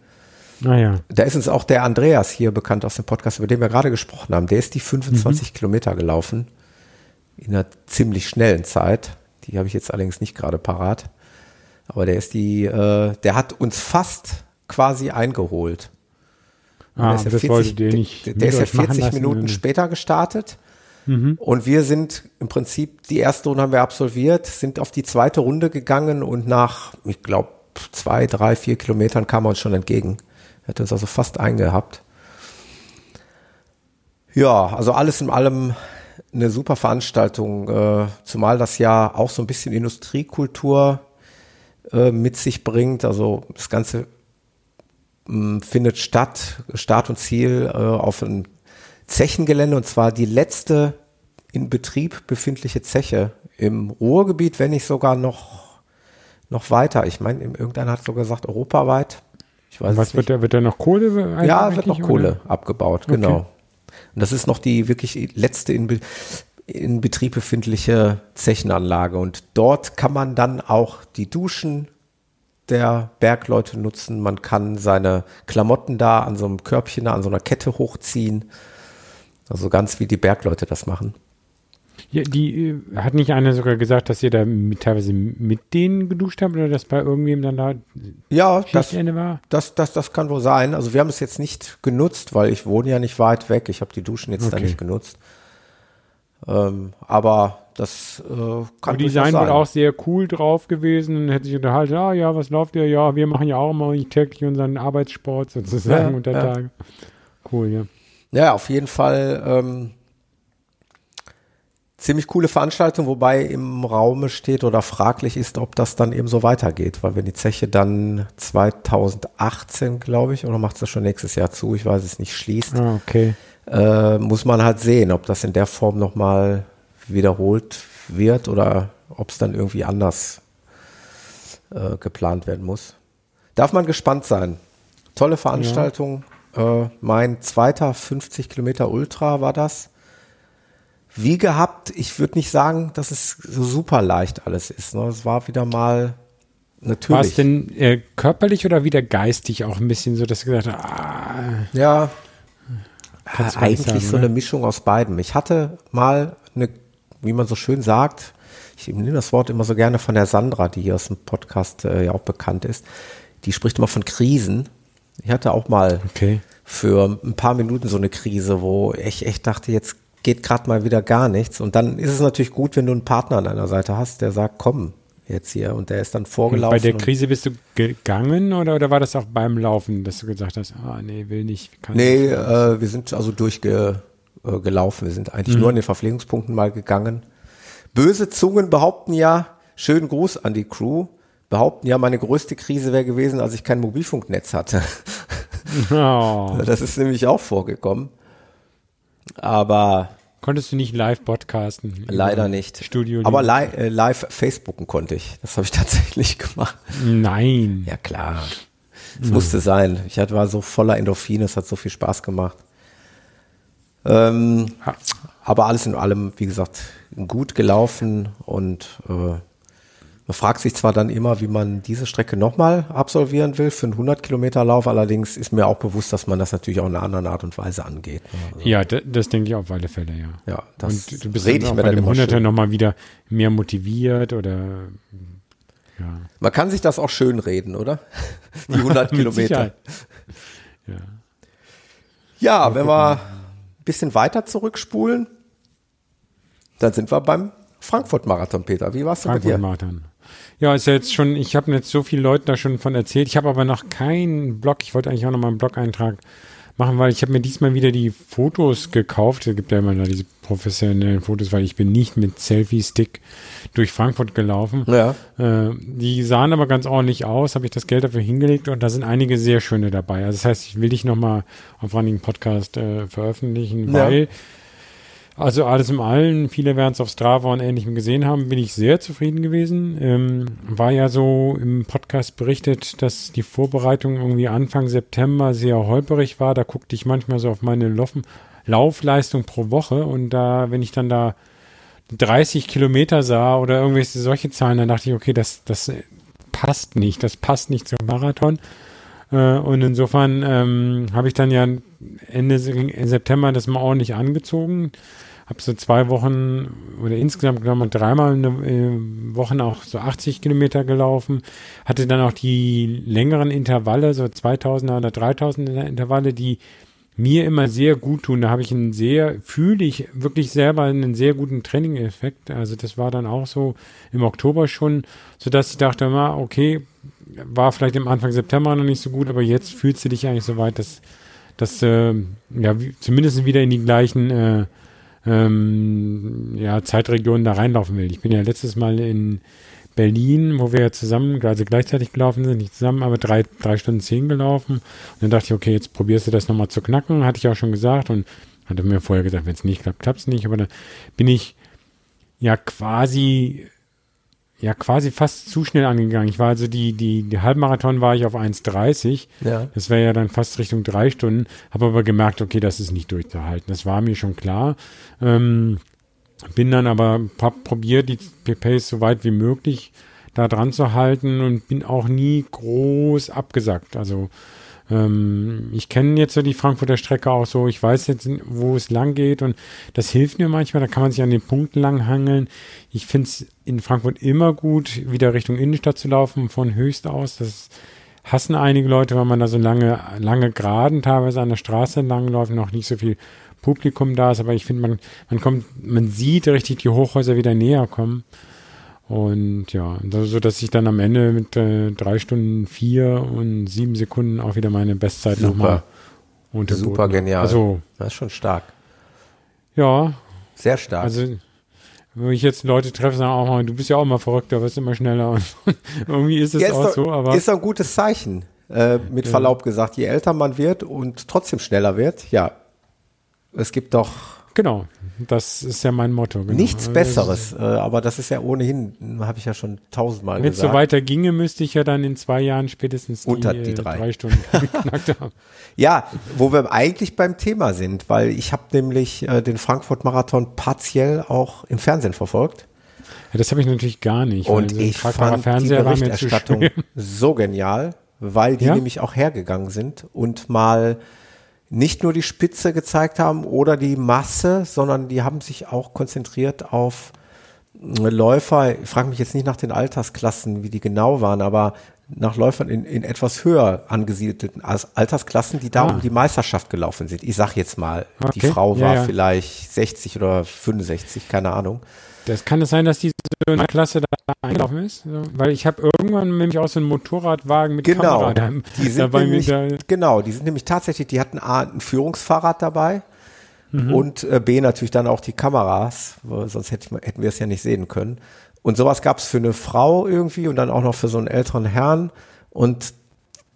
Naja. Ah, da ist uns auch der Andreas hier bekannt aus dem Podcast, über den wir gerade gesprochen haben. Der ist die 25 mhm. Kilometer gelaufen in einer ziemlich schnellen Zeit. Die habe ich jetzt allerdings nicht gerade parat. Aber der ist die, äh, der hat uns fast quasi eingeholt. Ah, der ist ja 40, der, der ist ja 40 Minuten später gestartet. Mhm. Und wir sind im Prinzip, die erste Runde haben wir absolviert, sind auf die zweite Runde gegangen und nach, ich glaube, zwei, drei, vier Kilometern kam er uns schon entgegen. Hat uns also fast eingehabt. Ja, also alles in allem eine super Veranstaltung, äh, zumal das ja auch so ein bisschen Industriekultur äh, mit sich bringt. Also das Ganze mh, mm, findet statt, Start und Ziel äh, auf einem Zechengelände und zwar die letzte in Betrieb befindliche Zeche im Ruhrgebiet, wenn nicht sogar noch, noch weiter. Ich meine, irgendeiner hat sogar gesagt, europaweit. Ich weiß Was wird da, wird da noch Kohle? Ja, wird noch Kohle oder? abgebaut, genau. Okay. Und das ist noch die wirklich letzte in, Be in Betrieb befindliche Zechenanlage. Und dort kann man dann auch die Duschen der Bergleute nutzen. Man kann seine Klamotten da an so einem Körbchen, an so einer Kette hochziehen. Also ganz wie die Bergleute das machen. Ja, die äh, hat nicht einer sogar gesagt, dass ihr da mit, teilweise mit denen geduscht habt oder dass bei irgendwem dann da ja, das, war? Das, das, das kann wohl sein. Also wir haben es jetzt nicht genutzt, weil ich wohne ja nicht weit weg. Ich habe die Duschen jetzt okay. da nicht genutzt. Ähm, aber das äh, kann die seien wohl auch sehr cool drauf gewesen und hätte sich unterhalten, ah ja, was läuft ihr? Ja, wir machen ja auch immer täglich unseren Arbeitssport sozusagen ja, unter ja. Tage. Cool, ja. Ja, auf jeden Fall ähm, ziemlich coole Veranstaltung, wobei im Raume steht oder fraglich ist, ob das dann eben so weitergeht, weil wenn die Zeche dann 2018, glaube ich, oder macht es das schon nächstes Jahr zu, ich weiß es nicht, schließt, ah, okay. äh, muss man halt sehen, ob das in der Form nochmal wiederholt wird oder ob es dann irgendwie anders äh, geplant werden muss. Darf man gespannt sein. Tolle Veranstaltung. Ja. Äh, mein zweiter 50 Kilometer Ultra war das. Wie gehabt, ich würde nicht sagen, dass es so super leicht alles ist. Ne? Es war wieder mal natürlich. War es denn äh, körperlich oder wieder geistig auch ein bisschen so, dass du gesagt hast, ah, ja, eigentlich sagen, so ne? eine Mischung aus beiden. Ich hatte mal eine, wie man so schön sagt, ich nehme das Wort immer so gerne von der Sandra, die hier aus dem Podcast äh, ja auch bekannt ist. Die spricht immer von Krisen. Ich hatte auch mal okay. für ein paar Minuten so eine Krise, wo ich echt dachte, jetzt geht gerade mal wieder gar nichts. Und dann ist es natürlich gut, wenn du einen Partner an deiner Seite hast, der sagt, komm, jetzt hier. Und der ist dann vorgelaufen. Und bei der Krise bist du gegangen oder, oder war das auch beim Laufen, dass du gesagt hast, ah, nee, will nicht. Kann nee, nicht. Äh, wir sind also durchgelaufen. Äh, wir sind eigentlich mhm. nur an den Verpflegungspunkten mal gegangen. Böse Zungen behaupten ja, schönen Gruß an die Crew, behaupten ja, meine größte Krise wäre gewesen, als ich kein Mobilfunknetz hatte. Oh. Das ist nämlich auch vorgekommen. Aber Konntest du nicht live podcasten? Leider nicht. Studio. Aber li äh, live Facebooken konnte ich. Das habe ich tatsächlich gemacht. Nein. Ja klar. Es mhm. musste sein. Ich war so voller Endorphine, es hat so viel Spaß gemacht. Ähm, aber alles in allem, wie gesagt, gut gelaufen und äh, man fragt sich zwar dann immer, wie man diese Strecke nochmal absolvieren will für einen 100 Kilometer Lauf, allerdings ist mir auch bewusst, dass man das natürlich auch in einer anderen Art und Weise angeht. Ne? Also ja, das denke ich auf alle Fälle, ja. Ja, das und du bist rede ich mir bei dem 100er nochmal wieder mehr motiviert oder ja. Man kann sich das auch schön reden, oder? Die 100 Kilometer. Ja, ja wenn wir ein bisschen weiter zurückspulen, dann sind wir beim Frankfurt-Marathon, Peter. Wie denn Frankfurt bei dir? Marathon. Ja, ist ja jetzt schon, ich habe jetzt so viele Leute da schon von erzählt. Ich habe aber noch keinen Blog. Ich wollte eigentlich auch noch mal einen Blog-Eintrag machen, weil ich habe mir diesmal wieder die Fotos gekauft. Es gibt ja immer da diese professionellen Fotos, weil ich bin nicht mit Selfie-Stick durch Frankfurt gelaufen. Ja. Äh, die sahen aber ganz ordentlich aus, habe ich das Geld dafür hingelegt und da sind einige sehr schöne dabei. Also das heißt, ich will dich nochmal auf Running Podcast äh, veröffentlichen, ja. Also alles im Allen, viele werden es auf Strava und Ähnlichem gesehen haben, bin ich sehr zufrieden gewesen. Ähm, war ja so im Podcast berichtet, dass die Vorbereitung irgendwie Anfang September sehr holperig war. Da guckte ich manchmal so auf meine Laufleistung pro Woche und da, wenn ich dann da 30 Kilometer sah oder irgendwelche solche Zahlen, dann dachte ich, okay, das, das passt nicht, das passt nicht zum Marathon. Äh, und insofern ähm, habe ich dann ja Ende September das mal ordentlich angezogen habe so zwei Wochen oder insgesamt genommen dreimal eine äh, Woche auch so 80 Kilometer gelaufen. Hatte dann auch die längeren Intervalle, so 2000er oder 3000er Intervalle, die mir immer sehr gut tun. Da habe ich einen sehr, fühle ich wirklich selber einen sehr guten Training-Effekt. Also das war dann auch so im Oktober schon, so dass ich dachte immer, okay, war vielleicht im Anfang September noch nicht so gut, aber jetzt fühlst du dich eigentlich so weit, dass, dass äh, ja, wie, zumindest wieder in die gleichen äh, ähm, ja, Zeitregionen da reinlaufen will. Ich bin ja letztes Mal in Berlin, wo wir ja zusammen, also gleichzeitig gelaufen sind, nicht zusammen, aber drei, drei Stunden zehn gelaufen. Und dann dachte ich, okay, jetzt probierst du das nochmal zu knacken, hatte ich auch schon gesagt und hatte mir vorher gesagt, wenn es nicht klappt, klappt es nicht. Aber dann bin ich ja quasi ja quasi fast zu schnell angegangen. Ich war also die, die, die Halbmarathon war ich auf 1,30. Ja. Das wäre ja dann fast Richtung drei Stunden. Habe aber gemerkt, okay, das ist nicht durchzuhalten. Das war mir schon klar. Ähm, bin dann aber hab probiert, die Pace so weit wie möglich da dran zu halten und bin auch nie groß abgesackt. Also ähm, ich kenne jetzt so die Frankfurter Strecke auch so, ich weiß jetzt, wo es lang geht und das hilft mir manchmal, da kann man sich an den Punkten lang hangeln. Ich finde es in Frankfurt immer gut, wieder Richtung Innenstadt zu laufen, von Höchst aus. Das hassen einige Leute, weil man da so lange, lange Geraden teilweise an der Straße entlang läuft, noch nicht so viel Publikum da ist, aber ich finde, man, man kommt, man sieht richtig die Hochhäuser wieder näher kommen. Und ja, so dass ich dann am Ende mit äh, drei Stunden vier und sieben Sekunden auch wieder meine Bestzeit nochmal unterboten. Super genial. Also, das ist schon stark. Ja. Sehr stark. Also, wenn ich jetzt Leute treffe, sagen auch mal, du bist ja auch mal verrückter, wirst immer schneller. Und irgendwie ist es ja, auch doch, so, aber. Ist doch ein gutes Zeichen. Äh, mit ja. Verlaub gesagt, je älter man wird und trotzdem schneller wird, ja. Es gibt doch Genau, das ist ja mein Motto. Genau. Nichts also, Besseres, äh, aber das ist ja ohnehin, habe ich ja schon tausendmal gesagt. Wenn es so weiter ginge, müsste ich ja dann in zwei Jahren spätestens die, Unter die äh, drei. drei Stunden geknackt haben. Ja, wo wir eigentlich beim Thema sind, weil ich habe nämlich äh, den Frankfurt-Marathon partiell auch im Fernsehen verfolgt. Ja, das habe ich natürlich gar nicht. Und ich fand Fernseher die Berichterstattung so genial, weil die ja? nämlich auch hergegangen sind und mal nicht nur die Spitze gezeigt haben oder die Masse, sondern die haben sich auch konzentriert auf äh, Läufer. Ich frage mich jetzt nicht nach den Altersklassen, wie die genau waren, aber nach Läufern in, in etwas höher angesiedelten Altersklassen, die da ah. um die Meisterschaft gelaufen sind. Ich sag jetzt mal, okay. die Frau war ja, ja. vielleicht 60 oder 65, keine Ahnung. Das kann es sein, dass diese Klasse da eingelaufen ist? Weil ich habe irgendwann nämlich auch so einen Motorradwagen mit genau, Kamera da, die sind dabei. Nämlich, da genau, die sind nämlich tatsächlich, die hatten A, ein Führungsfahrrad dabei mhm. und äh, B, natürlich dann auch die Kameras, sonst hätte ich, hätten wir es ja nicht sehen können. Und sowas gab es für eine Frau irgendwie und dann auch noch für so einen älteren Herrn. Und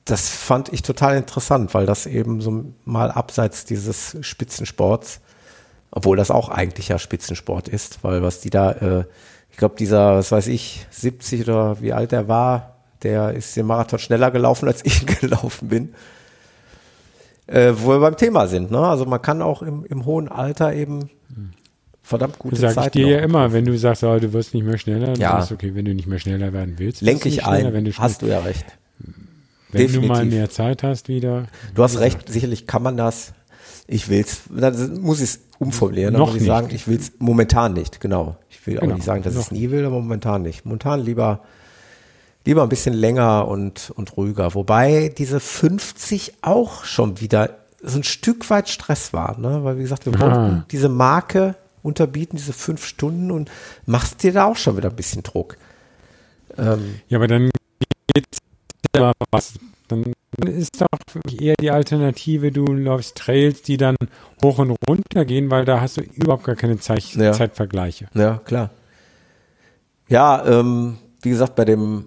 das fand ich total interessant, weil das eben so mal abseits dieses Spitzensports obwohl das auch eigentlich ja Spitzensport ist, weil was die da, äh, ich glaube, dieser, was weiß ich, 70 oder wie alt er war, der ist den Marathon schneller gelaufen, als ich gelaufen bin. Äh, wo wir beim Thema sind, ne? Also man kann auch im, im hohen Alter eben verdammt gute Zeit. Sag ich dir ja immer, wenn du sagst, oh, du wirst nicht mehr schneller, dann ja. ist okay, wenn du nicht mehr schneller werden willst. Lenke ich ein, wenn du hast du ja recht. Wenn Definitiv. du mal mehr Zeit hast wieder. Du hast recht, sicherlich kann man das. Ich will's, dann muss ich es umformulieren. Dann muss ich nicht. sagen, ich will es momentan nicht, genau. Ich will genau. auch nicht sagen, dass ich es nie will, aber momentan nicht. Momentan lieber, lieber ein bisschen länger und, und ruhiger. Wobei diese 50 auch schon wieder so ein Stück weit Stress war, ne? Weil wie gesagt, wir ah. wollten diese Marke unterbieten, diese fünf Stunden und machst dir da auch schon wieder ein bisschen Druck. Ähm, ja, aber dann geht's ja was. Dann ist doch eher die Alternative, du läufst Trails, die dann hoch und runter gehen, weil da hast du überhaupt gar keine Zeit, ja. Zeitvergleiche. Ja, klar. Ja, ähm, wie gesagt, bei dem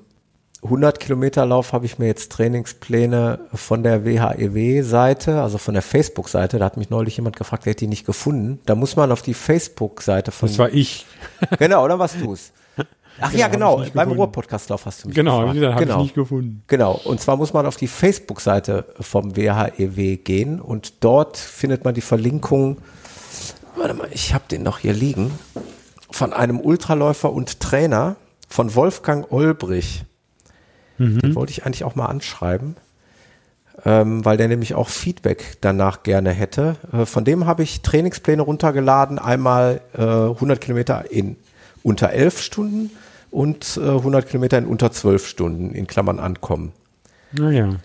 100 Kilometer Lauf habe ich mir jetzt Trainingspläne von der WHEW-Seite, also von der Facebook-Seite. Da hat mich neulich jemand gefragt, der hätte die nicht gefunden. Da muss man auf die Facebook-Seite von. Das war ich. Genau, oder was du es? Ach genau, ja, genau. Beim Ruhr-Podcast-Lauf hast du mich genau, gefragt. Genau, habe ich nicht gefunden. Genau. Und zwar muss man auf die Facebook-Seite vom WHEW gehen und dort findet man die Verlinkung. Warte mal, ich habe den noch hier liegen. Von einem Ultraläufer und Trainer von Wolfgang Olbrich. Mhm. Den wollte ich eigentlich auch mal anschreiben, ähm, weil der nämlich auch Feedback danach gerne hätte. Äh, von dem habe ich Trainingspläne runtergeladen. Einmal äh, 100 Kilometer in unter 11 Stunden und äh, 100 Kilometer in unter 12 Stunden in Klammern ankommen. Naja.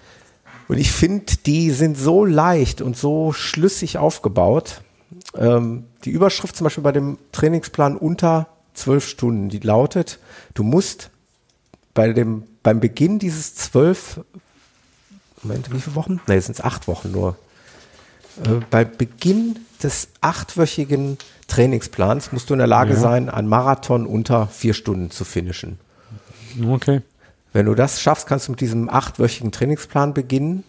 Und ich finde, die sind so leicht und so schlüssig aufgebaut. Ähm, die Überschrift zum Beispiel bei dem Trainingsplan unter 12 Stunden, die lautet, du musst bei dem, beim Beginn dieses zwölf, Moment, wie viele Wochen? Ne, es sind acht Wochen nur. Äh, bei Beginn des achtwöchigen Trainingsplans musst du in der Lage ja. sein, einen Marathon unter vier Stunden zu finishen. Okay. Wenn du das schaffst, kannst du mit diesem achtwöchigen Trainingsplan beginnen.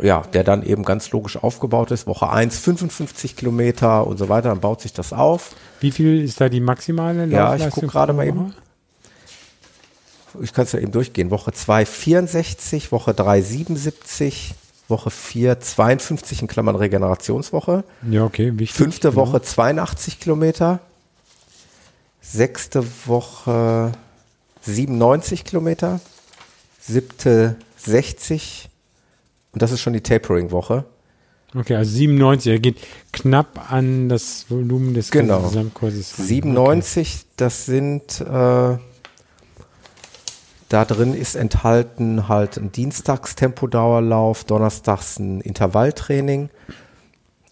Ja, der dann eben ganz logisch aufgebaut ist. Woche 1 55 Kilometer und so weiter, dann baut sich das auf. Wie viel ist da die maximale Ja, ich gucke gerade mal eben. Ich kann es ja eben durchgehen. Woche 2 64, Woche 3 77, Woche 4 52 in Klammern Regenerationswoche. Ja, okay, wichtig. Fünfte genau. Woche 82 Kilometer. Sechste Woche 97 Kilometer. Siebte 60. Und das ist schon die Tapering-Woche. Okay, also 97, er geht knapp an das Volumen des genau. Gesamtkurses. 97, okay. das sind äh, da drin ist enthalten halt ein Dienstags-Tempodauerlauf, donnerstags ein Intervalltraining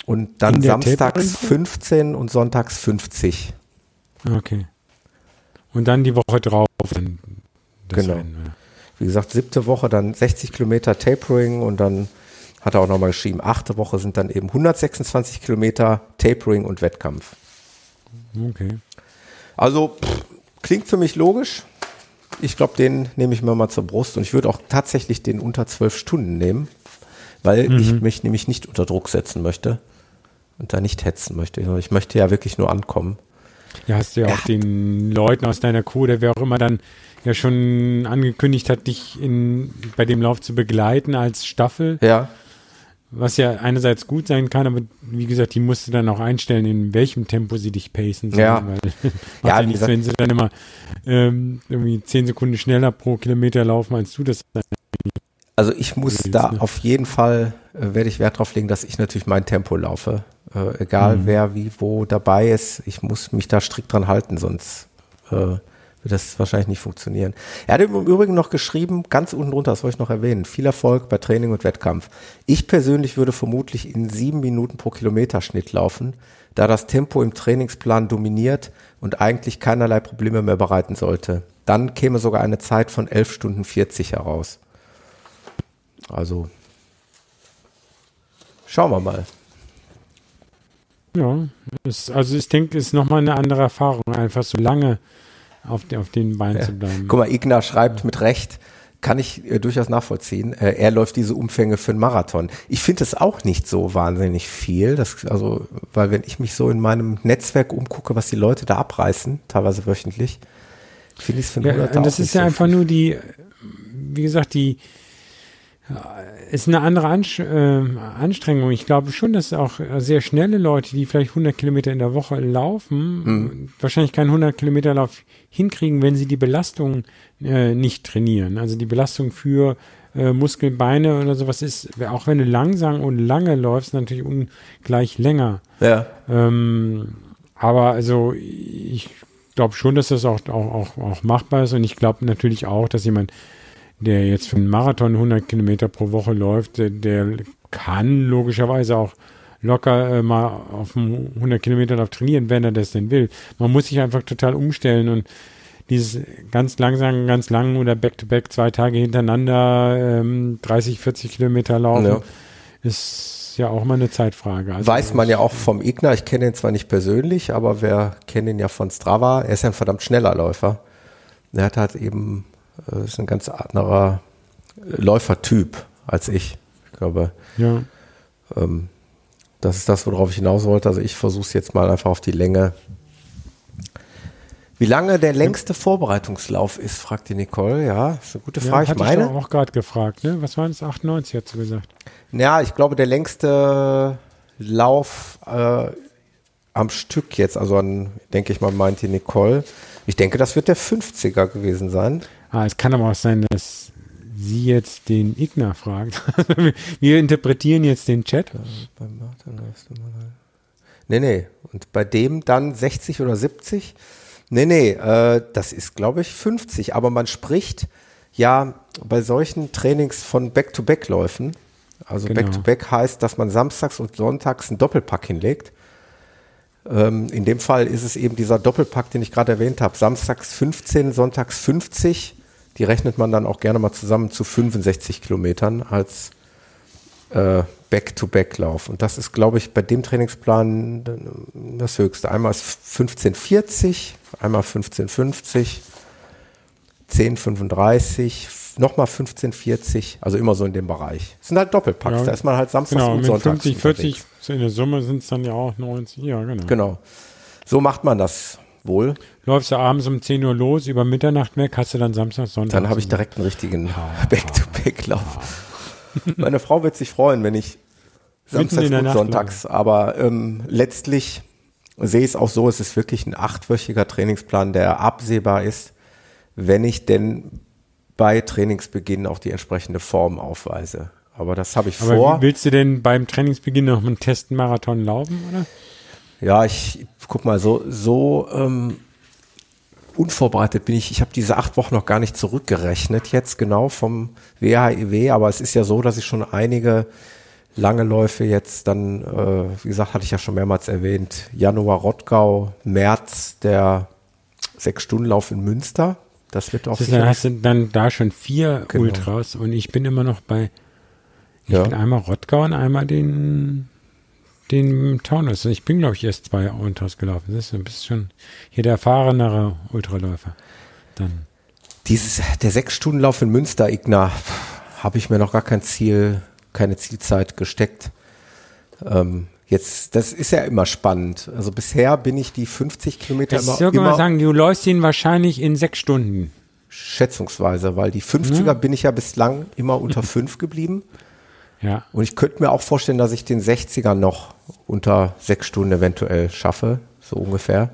und dann samstags 15 und sonntags 50. Okay. Und dann die Woche drauf. genau. Ein, Wie gesagt, siebte Woche dann 60 Kilometer Tapering und dann hat er auch nochmal geschrieben, achte Woche sind dann eben 126 Kilometer Tapering und Wettkampf. Okay. Also pff, klingt für mich logisch ich glaube, den nehme ich mir mal zur Brust und ich würde auch tatsächlich den unter zwölf Stunden nehmen, weil mhm. ich mich nämlich nicht unter Druck setzen möchte und da nicht hetzen möchte. Ich möchte ja wirklich nur ankommen. Ja, hast du ja, ja auch den Leuten aus deiner Crew, der wer auch immer dann ja schon angekündigt hat, dich in, bei dem Lauf zu begleiten als Staffel. Ja. Was ja einerseits gut sein kann, aber wie gesagt, die musst du dann auch einstellen, in welchem Tempo sie dich pacen sollen. Ja. Weil ja, ja nichts, wenn sie dann immer ähm, irgendwie zehn Sekunden schneller pro Kilometer laufen, als du das Also ich muss da ne? auf jeden Fall, äh, werde ich Wert drauf legen, dass ich natürlich mein Tempo laufe. Äh, egal mhm. wer wie wo dabei ist, ich muss mich da strikt dran halten, sonst äh, wird das wahrscheinlich nicht funktionieren. Er hat im Übrigen noch geschrieben, ganz unten drunter, das wollte ich noch erwähnen, viel Erfolg bei Training und Wettkampf. Ich persönlich würde vermutlich in sieben Minuten pro Kilometer Schnitt laufen, da das Tempo im Trainingsplan dominiert und eigentlich keinerlei Probleme mehr bereiten sollte. Dann käme sogar eine Zeit von elf Stunden 40 heraus. Also, schauen wir mal. Ja, es, also ich denke, es ist nochmal eine andere Erfahrung, einfach so lange auf, auf den Beinen ja. zu bleiben. Guck mal, Igna schreibt mit Recht, kann ich äh, durchaus nachvollziehen. Äh, er läuft diese Umfänge für einen Marathon. Ich finde es auch nicht so wahnsinnig viel. Das, also, weil wenn ich mich so in meinem Netzwerk umgucke, was die Leute da abreißen, teilweise wöchentlich, finde ich es für einen ja, Das ist ja einfach viel. nur die, wie gesagt, die ist eine andere Ansch äh, Anstrengung. Ich glaube schon, dass auch sehr schnelle Leute, die vielleicht 100 Kilometer in der Woche laufen, mhm. wahrscheinlich keinen 100 Kilometer Lauf hinkriegen, wenn sie die Belastung äh, nicht trainieren. Also die Belastung für äh, Muskelbeine oder sowas ist, auch wenn du langsam und lange läufst, natürlich ungleich länger. Ja. Ähm, aber also ich glaube schon, dass das auch, auch, auch, auch machbar ist und ich glaube natürlich auch, dass jemand der jetzt für einen Marathon 100 Kilometer pro Woche läuft, der, der kann logischerweise auch locker äh, mal auf einem 100 Kilometer Lauf trainieren, wenn er das denn will. Man muss sich einfach total umstellen und dieses ganz langsam, ganz lang oder back-to-back -back zwei Tage hintereinander ähm, 30, 40 Kilometer laufen, ja. ist ja auch mal eine Zeitfrage. Also Weiß man ja auch vom Igna, ich kenne ihn zwar nicht persönlich, aber wir kennen ihn ja von Strava, er ist ja ein verdammt schneller Läufer. Er hat halt eben, ist ein ganz anderer Läufertyp als ich. Ich glaube, ja. ähm, das ist das, worauf ich hinaus wollte. Also ich versuche es jetzt mal einfach auf die Länge. Wie lange der längste Vorbereitungslauf ist, fragt die Nicole. Ja, ist eine gute Frage. Ja, ich meine. Ich auch gerade gefragt, ne? Was waren es? 98, hat sie gesagt. Ja, ich glaube, der längste Lauf äh, am Stück jetzt, also an, denke ich mal, meint die Nicole. Ich denke, das wird der 50er gewesen sein. Ah, es kann aber auch sein, dass sie jetzt den Igna fragt. Wir interpretieren jetzt den Chat. Nee, nee. Und bei dem dann 60 oder 70? Nee, nee, äh, das ist, glaube ich, 50. Aber man spricht ja bei solchen Trainings von Back-to-Back-Läufen. Also genau. Back-to-Back -back heißt, dass man samstags und sonntags einen Doppelpack hinlegt. Ähm, in dem Fall ist es eben dieser Doppelpack, den ich gerade erwähnt habe. Samstags 15, sonntags 50 die rechnet man dann auch gerne mal zusammen zu 65 Kilometern als äh, Back-to-Back-Lauf. Und das ist, glaube ich, bei dem Trainingsplan das Höchste. Einmal ist 1540, einmal 1550, 1035, nochmal 1540, also immer so in dem Bereich. Das sind halt Doppelpacks, ja, da ist man halt Samstag genau, und Sonntag. 50, 40, in der Summe sind es dann ja auch 90, ja, genau. Genau. So macht man das wohl. Läufst du abends um 10 Uhr los, über Mitternacht weg, hast du dann Samstag, Sonntag. Dann habe ich direkt einen richtigen Back-to-Back-Lauf. Meine Frau wird sich freuen, wenn ich samstags und sonntags, aber ähm, letztlich sehe ich es auch so, es ist wirklich ein achtwöchiger Trainingsplan, der absehbar ist, wenn ich denn bei Trainingsbeginn auch die entsprechende Form aufweise. Aber das habe ich Aber vor. Willst du denn beim Trainingsbeginn noch einen Testenmarathon laufen, oder? Ja, ich guck mal, so, so ähm, unvorbereitet bin ich. Ich habe diese acht Wochen noch gar nicht zurückgerechnet jetzt genau vom WHIW, aber es ist ja so, dass ich schon einige lange Läufe jetzt dann, äh, wie gesagt, hatte ich ja schon mehrmals erwähnt, Januar Rottgau, März der Sechs-Stunden-Lauf in Münster. Das wird auch. Das dann hast du dann da schon vier genau. Ultras und ich bin immer noch bei, ich ja. bin einmal Rottgau und einmal den den Taunus. Ich bin, glaube ich, erst zwei Ultras gelaufen. Das ist ein bisschen hier der erfahrenere Ultraläufer. Dann. Dieses, der Sechs-Stunden-Lauf in Münster, Igna, habe ich mir noch gar kein Ziel, keine Zielzeit gesteckt. Ähm, jetzt, das ist ja immer spannend. Also bisher bin ich die 50 Kilometer das immer. Ich würde mal sagen, du läufst ihn wahrscheinlich in sechs Stunden. Schätzungsweise, weil die 50er ja. bin ich ja bislang immer unter fünf geblieben. Ja. Und ich könnte mir auch vorstellen, dass ich den 60er noch unter sechs Stunden eventuell schaffe, so ungefähr.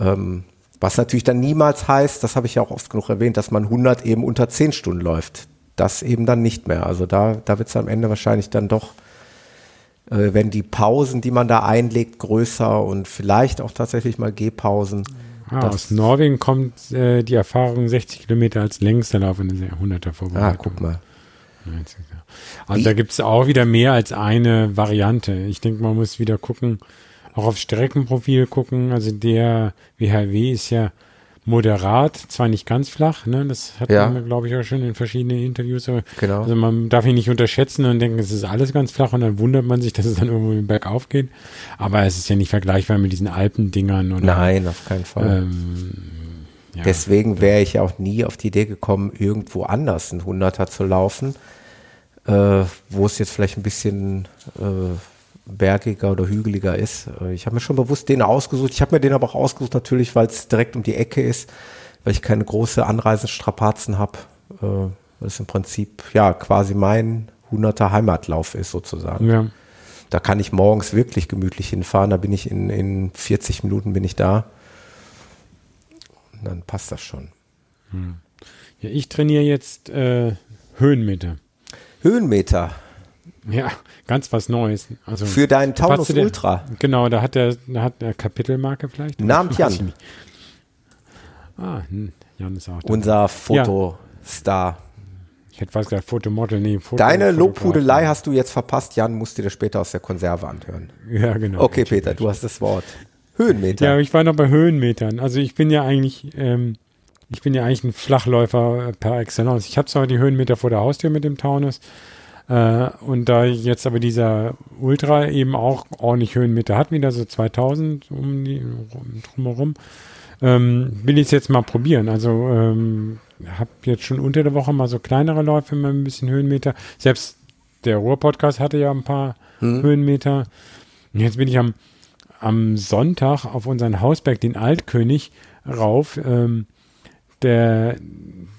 Ähm, was natürlich dann niemals heißt, das habe ich ja auch oft genug erwähnt, dass man 100 eben unter zehn Stunden läuft. Das eben dann nicht mehr. Also da, da wird es am Ende wahrscheinlich dann doch, äh, wenn die Pausen, die man da einlegt, größer und vielleicht auch tatsächlich mal Gehpausen. Ah, aus Norwegen kommt äh, die Erfahrung 60 Kilometer als längster Lauf in der 100er vorbei. Ah, guck mal. Also da gibt es auch wieder mehr als eine Variante. Ich denke, man muss wieder gucken, auch aufs Streckenprofil gucken. Also der WHW ist ja moderat, zwar nicht ganz flach, ne? Das hat ja. man, glaube ich, auch schon in verschiedenen Interviews. Genau. Also man darf ihn nicht unterschätzen und denken, es ist alles ganz flach und dann wundert man sich, dass es dann irgendwo bergauf geht. Aber es ist ja nicht vergleichbar mit diesen Alpendingern oder. Nein, auf keinen Fall. Ähm, ja. Deswegen wäre ich auch nie auf die Idee gekommen, irgendwo anders einen Hunderter zu laufen, äh, wo es jetzt vielleicht ein bisschen äh, bergiger oder hügeliger ist. Äh, ich habe mir schon bewusst den ausgesucht. Ich habe mir den aber auch ausgesucht natürlich, weil es direkt um die Ecke ist, weil ich keine große Anreisenstrapazen habe. Äh, weil es im Prinzip ja quasi mein hunderter Heimatlauf ist sozusagen. Ja. Da kann ich morgens wirklich gemütlich hinfahren. Da bin ich in, in 40 Minuten bin ich da dann passt das schon. Hm. Ja, ich trainiere jetzt äh, Höhenmeter. Höhenmeter? Ja, ganz was Neues. Also Für deinen Taunus Ultra? Genau, da hat der, da hat der Kapitelmarke vielleicht. Namens Jan. Ah, hm, Jan ist auch da. Unser Fotostar. Ja. ich hätte was gesagt, Fotomodel, nee, Foto, Deine Lobhudelei hast du jetzt verpasst. Jan musst dir das später aus der Konserve anhören. Ja, genau. Okay, Peter, du hast das Wort. Höhenmeter. Ja, ich war noch bei Höhenmetern. Also ich bin ja eigentlich, ähm, ich bin ja eigentlich ein Flachläufer per Excellence. Ich habe zwar die Höhenmeter vor der Haustür mit dem Taunus, äh, und da jetzt aber dieser Ultra eben auch ordentlich Höhenmeter hat, wieder so 2000 um die drumherum, ähm, will ich es jetzt mal probieren. Also ähm, habe jetzt schon unter der Woche mal so kleinere Läufe mit ein bisschen Höhenmeter. Selbst der Ruhr-Podcast hatte ja ein paar hm. Höhenmeter. Und jetzt bin ich am, am Sonntag auf unseren Hausberg, den Altkönig, rauf. Ähm, der,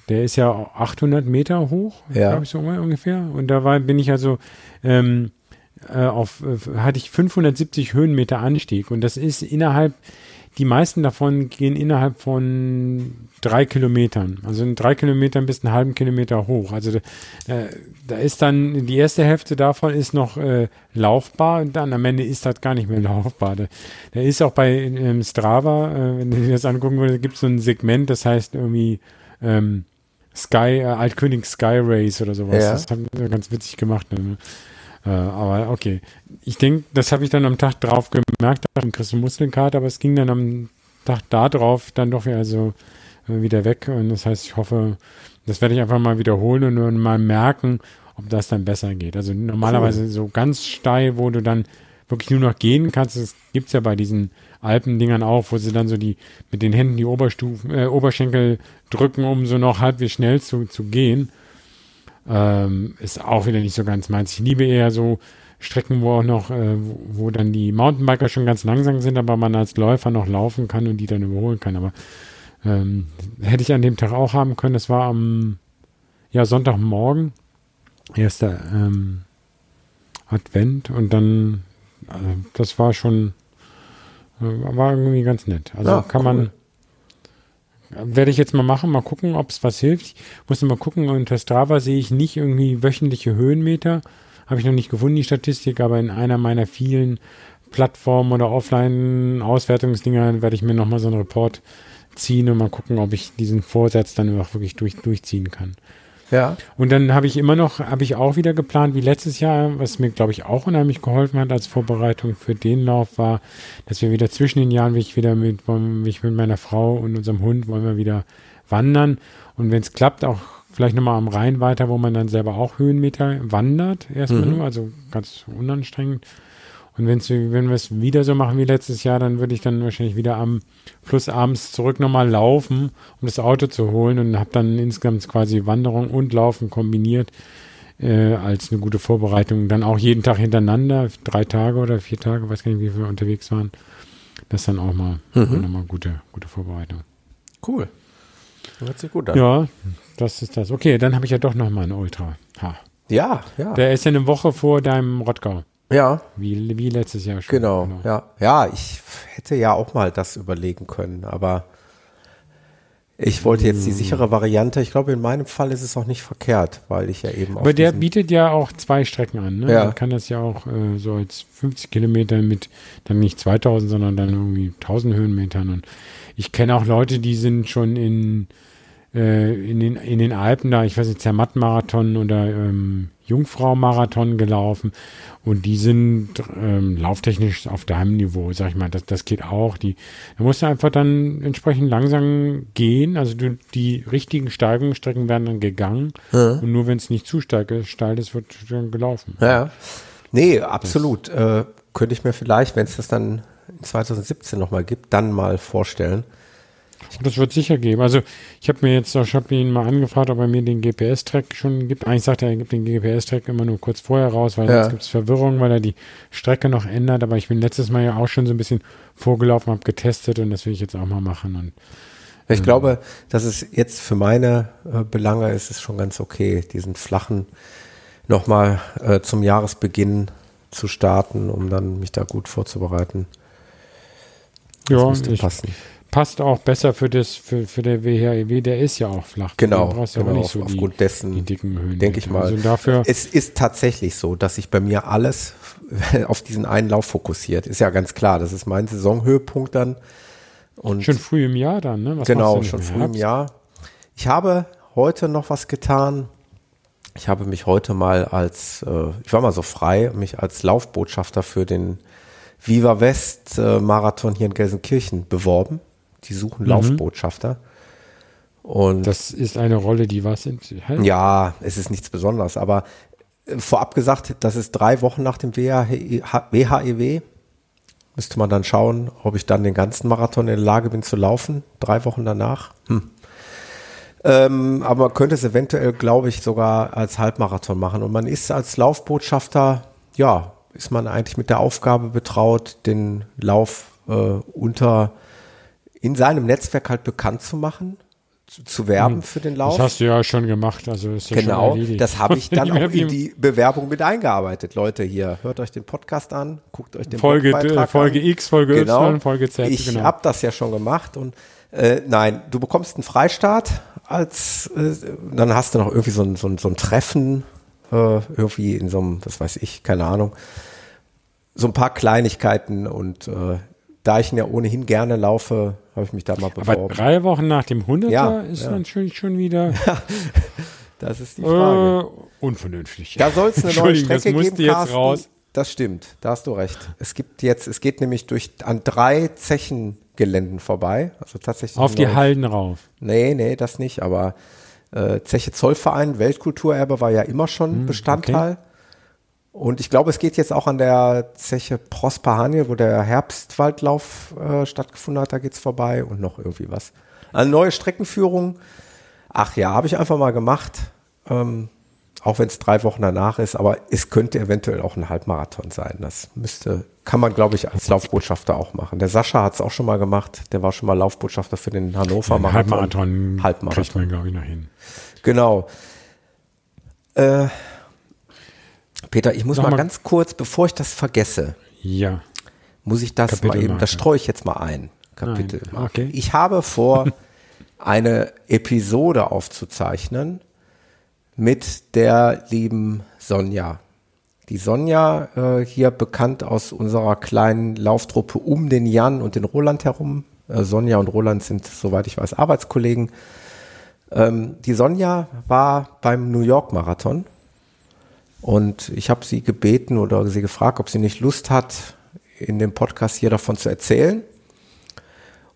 der ist ja 800 Meter hoch, ja. glaube ich so ungefähr. Und da war, bin ich also ähm, äh, auf, äh, hatte ich 570 Höhenmeter Anstieg. Und das ist innerhalb die meisten davon gehen innerhalb von drei Kilometern. Also in drei Kilometern bis einen halben Kilometer hoch. Also da, da ist dann, die erste Hälfte davon ist noch äh, laufbar und dann am Ende ist das gar nicht mehr laufbar. Da, da ist auch bei ähm, Strava, äh, wenn du dir das angucken würdest, gibt es so ein Segment, das heißt irgendwie ähm, Sky, äh, Altkönig Sky Race oder sowas. Ja. Das haben wir ganz witzig gemacht. Ne? Äh, aber okay. Ich denke, das habe ich dann am Tag drauf gemerkt, dann kriegst du Muskelkater, aber es ging dann am Tag da drauf dann doch wieder, also, äh, wieder weg. Und das heißt, ich hoffe, das werde ich einfach mal wiederholen und mal merken, ob das dann besser geht. Also normalerweise cool. so ganz steil, wo du dann wirklich nur noch gehen kannst, das gibt es ja bei diesen Alpendingern auch, wo sie dann so die mit den Händen die Oberstufen, äh, Oberschenkel drücken, um so noch halbwegs schnell zu, zu gehen. Ähm, ist auch wieder nicht so ganz meins. Ich liebe eher so Strecken, wo auch noch, äh, wo, wo, dann die Mountainbiker schon ganz langsam sind, aber man als Läufer noch laufen kann und die dann überholen kann. Aber ähm, hätte ich an dem Tag auch haben können. Das war am ja, Sonntagmorgen, erster ähm, Advent und dann, äh, das war schon, äh, war irgendwie ganz nett. Also ja, kann cool. man werde ich jetzt mal machen, mal gucken, ob es was hilft. Ich muss mal gucken, unter Strava sehe ich nicht irgendwie wöchentliche Höhenmeter. Habe ich noch nicht gefunden, die Statistik, aber in einer meiner vielen Plattformen oder Offline-Auswertungsdinger werde ich mir nochmal so einen Report ziehen und mal gucken, ob ich diesen Vorsatz dann auch wirklich durch, durchziehen kann. Ja. Und dann habe ich immer noch, habe ich auch wieder geplant, wie letztes Jahr, was mir, glaube ich, auch unheimlich geholfen hat als Vorbereitung für den Lauf war, dass wir wieder zwischen den Jahren, wie ich wieder mit, mich mit meiner Frau und unserem Hund wollen wir wieder wandern. Und wenn es klappt, auch vielleicht nochmal am Rhein weiter, wo man dann selber auch Höhenmeter wandert, erstmal mhm. nur, also ganz unanstrengend. Und wenn's, wenn wir es wieder so machen wie letztes Jahr, dann würde ich dann wahrscheinlich wieder am Fluss abends zurück nochmal laufen, um das Auto zu holen und habe dann insgesamt quasi Wanderung und Laufen kombiniert äh, als eine gute Vorbereitung. Dann auch jeden Tag hintereinander, drei Tage oder vier Tage, weiß gar nicht, wie wir unterwegs waren. Das ist dann auch mal mhm. nochmal gute, gute Vorbereitung. Cool. Hört sich gut an. Ja, das ist das. Okay, dann habe ich ja doch nochmal einen Ultra. Ha. Ja, ja. Der ist ja eine Woche vor deinem Rottgau. Ja. Wie, wie letztes Jahr schon. Genau, genau, ja. Ja, ich hätte ja auch mal das überlegen können, aber ich wollte jetzt die sichere Variante. Ich glaube, in meinem Fall ist es auch nicht verkehrt, weil ich ja eben auch. Aber der bietet ja auch zwei Strecken an. Ne? Ja. Man kann das ja auch äh, so als 50 Kilometer mit dann nicht 2000, sondern dann irgendwie 1000 Höhenmetern. Und ich kenne auch Leute, die sind schon in, äh, in, den, in den Alpen da, ich weiß nicht, Zermatt-Marathon oder ähm, Jungfrau-Marathon gelaufen und die sind ähm, lauftechnisch auf deinem Niveau, sag ich mal, das, das geht auch. Die, da musst du einfach dann entsprechend langsam gehen, also du, die richtigen Steigungsstrecken werden dann gegangen ja. und nur wenn es nicht zu steil ist, wird dann gelaufen. Ja, nee, absolut. Äh, könnte ich mir vielleicht, wenn es das dann 2017 nochmal gibt, dann mal vorstellen. Das wird sicher geben. Also ich habe mir jetzt, ich habe ihn mal angefragt, ob er mir den GPS-Track schon gibt. Eigentlich sagt er, er gibt den GPS-Track immer nur kurz vorher raus, weil ja. sonst gibt es Verwirrung, weil er die Strecke noch ändert. Aber ich bin letztes Mal ja auch schon so ein bisschen vorgelaufen, habe getestet und das will ich jetzt auch mal machen. Und, ich ähm, glaube, dass es jetzt für meine äh, Belange ist es schon ganz okay, diesen flachen nochmal äh, zum Jahresbeginn zu starten, um dann mich da gut vorzubereiten. Das ja, müsste ich, passen passt auch besser für das, für, für der WHEW, der ist ja auch flach. Genau, genau so aufgrund die, dessen, die dicken Höhen. Denke ich mal. Also dafür es ist tatsächlich so, dass sich bei mir alles auf diesen einen Lauf fokussiert. Ist ja ganz klar, das ist mein Saisonhöhepunkt dann. Und schon früh im Jahr dann, ne? Was genau, schon früh im Jahr. Ich habe heute noch was getan. ich habe mich heute mal als, äh, ich war mal so frei, mich als Laufbotschafter für den Viva West äh, Marathon hier in Gelsenkirchen beworben. Die suchen mhm. Laufbotschafter. Und das ist eine Rolle, die was sind? Ja, es ist nichts Besonderes, aber äh, vorab gesagt, das ist drei Wochen nach dem WHEW. Müsste man dann schauen, ob ich dann den ganzen Marathon in der Lage bin zu laufen. Drei Wochen danach. Hm. Ähm, aber man könnte es eventuell, glaube ich, sogar als Halbmarathon machen. Und man ist als Laufbotschafter, ja, ist man eigentlich mit der Aufgabe betraut, den Lauf äh, unter in seinem Netzwerk halt bekannt zu machen, zu, zu werben hm. für den Lauf. Das hast du ja schon gemacht, also ist ja genau, schon das habe ich dann auch in die Bewerbung mit eingearbeitet. Leute, hier hört euch den Podcast an, guckt euch den Folge Folge an. X, Folge genau. Y, Folge Z. Ich genau. habe das ja schon gemacht und äh, nein, du bekommst einen Freistaat als, äh, dann hast du noch irgendwie so ein, so ein, so ein Treffen, äh, irgendwie in so einem, was weiß ich, keine Ahnung, so ein paar Kleinigkeiten und äh, da ich ihn ja ohnehin gerne laufe, habe ich mich da mal beworben. Aber drei Wochen nach dem 100er ja, ist ja. natürlich schon wieder. das ist die Frage. Äh, unvernünftig. Da soll es eine neue Strecke das geben, jetzt Carsten. raus. Das stimmt, da hast du recht. Es gibt jetzt, es geht nämlich durch an drei Zechen Geländen vorbei. Also tatsächlich. Auf die Halden rauf. Nee, nee, das nicht, aber äh, Zeche Zollverein, Weltkulturerbe war ja immer schon hm, Bestandteil. Okay. Und ich glaube, es geht jetzt auch an der Zeche Prosper Haniel, wo der Herbstwaldlauf äh, stattgefunden hat, da geht's vorbei und noch irgendwie was. Eine neue Streckenführung. Ach ja, habe ich einfach mal gemacht. Ähm, auch wenn es drei Wochen danach ist, aber es könnte eventuell auch ein Halbmarathon sein. Das müsste, kann man, glaube ich, als Laufbotschafter auch machen. Der Sascha hat es auch schon mal gemacht. Der war schon mal Laufbotschafter für den Hannover Marathon. Halbmarathon, Halbmarathon. Kriegt man, glaube ich, noch hin. Genau. Äh, Peter, ich muss mal, mal, ganz kurz, bevor ich das vergesse, ja. muss ich das Kapitel mal eben, das streue ich jetzt mal ein. Kapitel. Okay. Ich habe vor, eine Episode aufzuzeichnen mit der lieben Sonja. Die Sonja, äh, hier bekannt aus unserer kleinen Lauftruppe um den Jan und den Roland herum. Äh, Sonja und Roland sind, soweit ich weiß, Arbeitskollegen. Ähm, die Sonja war beim New York Marathon und ich habe sie gebeten oder sie gefragt, ob sie nicht Lust hat, in dem Podcast hier davon zu erzählen.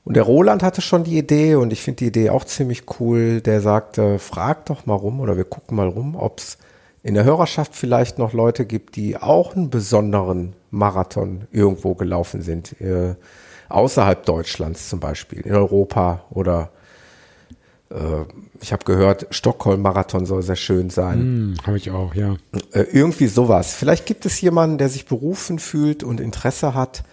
Und der Roland hatte schon die Idee und ich finde die Idee auch ziemlich cool. Der sagte, frag doch mal rum oder wir gucken mal rum, ob es in der Hörerschaft vielleicht noch Leute gibt, die auch einen besonderen Marathon irgendwo gelaufen sind. Äh, außerhalb Deutschlands zum Beispiel, in Europa oder äh, ich habe gehört, Stockholm-Marathon soll sehr schön sein. Mm, habe ich auch, ja. Äh, irgendwie sowas. Vielleicht gibt es jemanden, der sich berufen fühlt und Interesse hat,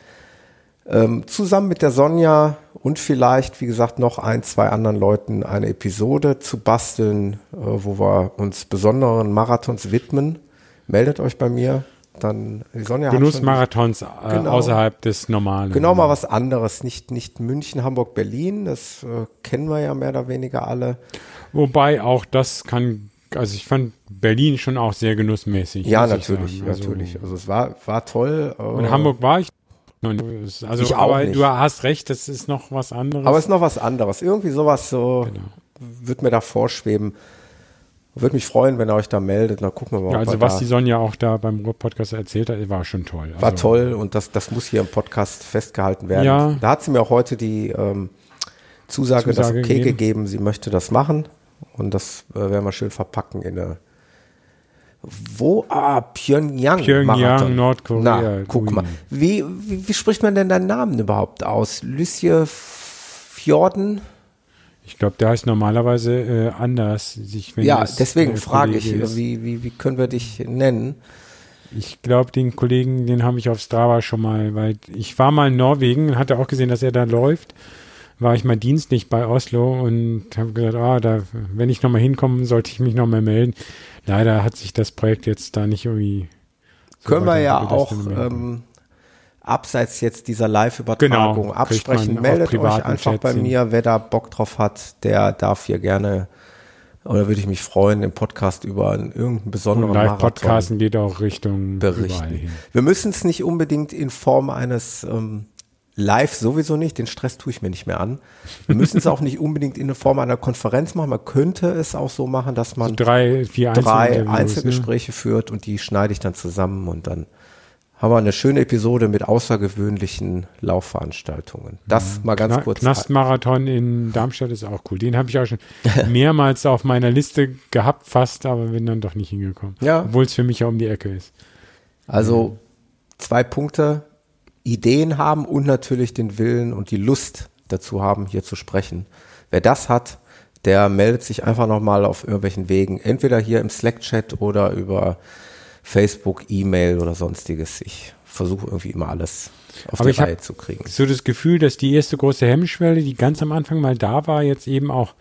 ähm, zusammen mit der Sonja und vielleicht, wie gesagt, noch ein, zwei anderen Leuten eine Episode zu basteln, äh, wo wir uns besonderen Marathons widmen. Meldet euch bei mir. Dann die Sonja Genussmarathons äh, genau, außerhalb des normalen. Genau mal was anderes. Nicht, nicht München, Hamburg, Berlin. Das äh, kennen wir ja mehr oder weniger alle. Wobei auch das kann also ich fand Berlin schon auch sehr genussmäßig. Ja, natürlich, also, natürlich. Also es war, war toll. Und äh, Hamburg war ich also, ich aber nicht. du hast recht, das ist noch was anderes. Aber es ist noch was anderes. Irgendwie sowas so genau. wird mir da vorschweben. Würde mich freuen, wenn ihr euch da meldet. Dann gucken wir mal. Ja, also was die Sonja auch da beim Podcast erzählt hat, war schon toll. Also, war toll und das, das muss hier im Podcast festgehalten werden. Ja. Da hat sie mir auch heute die ähm, Zusage, Zusage das okay gegeben. gegeben. Sie möchte das machen und das äh, werden wir schön verpacken in eine wo? Ah, Pyongyang. Pyongyang, Nordkorea. Na, guck mal. Wie, wie, wie, spricht man denn deinen Namen überhaupt aus? Lysje Fjorden? Ich glaube, der heißt normalerweise äh, anders. Sich, ja, deswegen frage ich, wie, wie, wie können wir dich nennen? Ich glaube, den Kollegen, den habe ich auf Strava schon mal, weil ich war mal in Norwegen, hatte auch gesehen, dass er da läuft. War ich mal dienstlich bei Oslo und habe gesagt, ah, da, wenn ich nochmal hinkomme, sollte ich mich nochmal melden. Leider hat sich das Projekt jetzt da nicht irgendwie. So Können wir ja auch ähm, abseits jetzt dieser Live-Übertragung genau, absprechen. Meldet euch einfach bei mir, wer da Bock drauf hat, der darf hier gerne oder würde ich mich freuen, im Podcast über einen, irgendeinen besonderen Live-Podcasten geht auch Richtung berichten. Wir müssen es nicht unbedingt in Form eines ähm, live sowieso nicht, den Stress tue ich mir nicht mehr an. Wir müssen es auch nicht unbedingt in der Form einer Konferenz machen. Man könnte es auch so machen, dass man so drei, vier drei ne? Einzelgespräche ne? führt und die schneide ich dann zusammen und dann haben wir eine schöne Episode mit außergewöhnlichen Laufveranstaltungen. Das mal ganz Kna kurz. Knastmarathon in Darmstadt ist auch cool. Den habe ich auch schon mehrmals auf meiner Liste gehabt, fast, aber bin dann doch nicht hingekommen. Ja. Obwohl es für mich ja um die Ecke ist. Also zwei Punkte. Ideen haben und natürlich den Willen und die Lust dazu haben, hier zu sprechen. Wer das hat, der meldet sich einfach nochmal auf irgendwelchen Wegen, entweder hier im Slack-Chat oder über Facebook, E-Mail oder sonstiges. Ich versuche irgendwie immer alles auf Aber die Reihe zu kriegen. So das Gefühl, dass die erste große Hemmschwelle, die ganz am Anfang mal da war, jetzt eben auch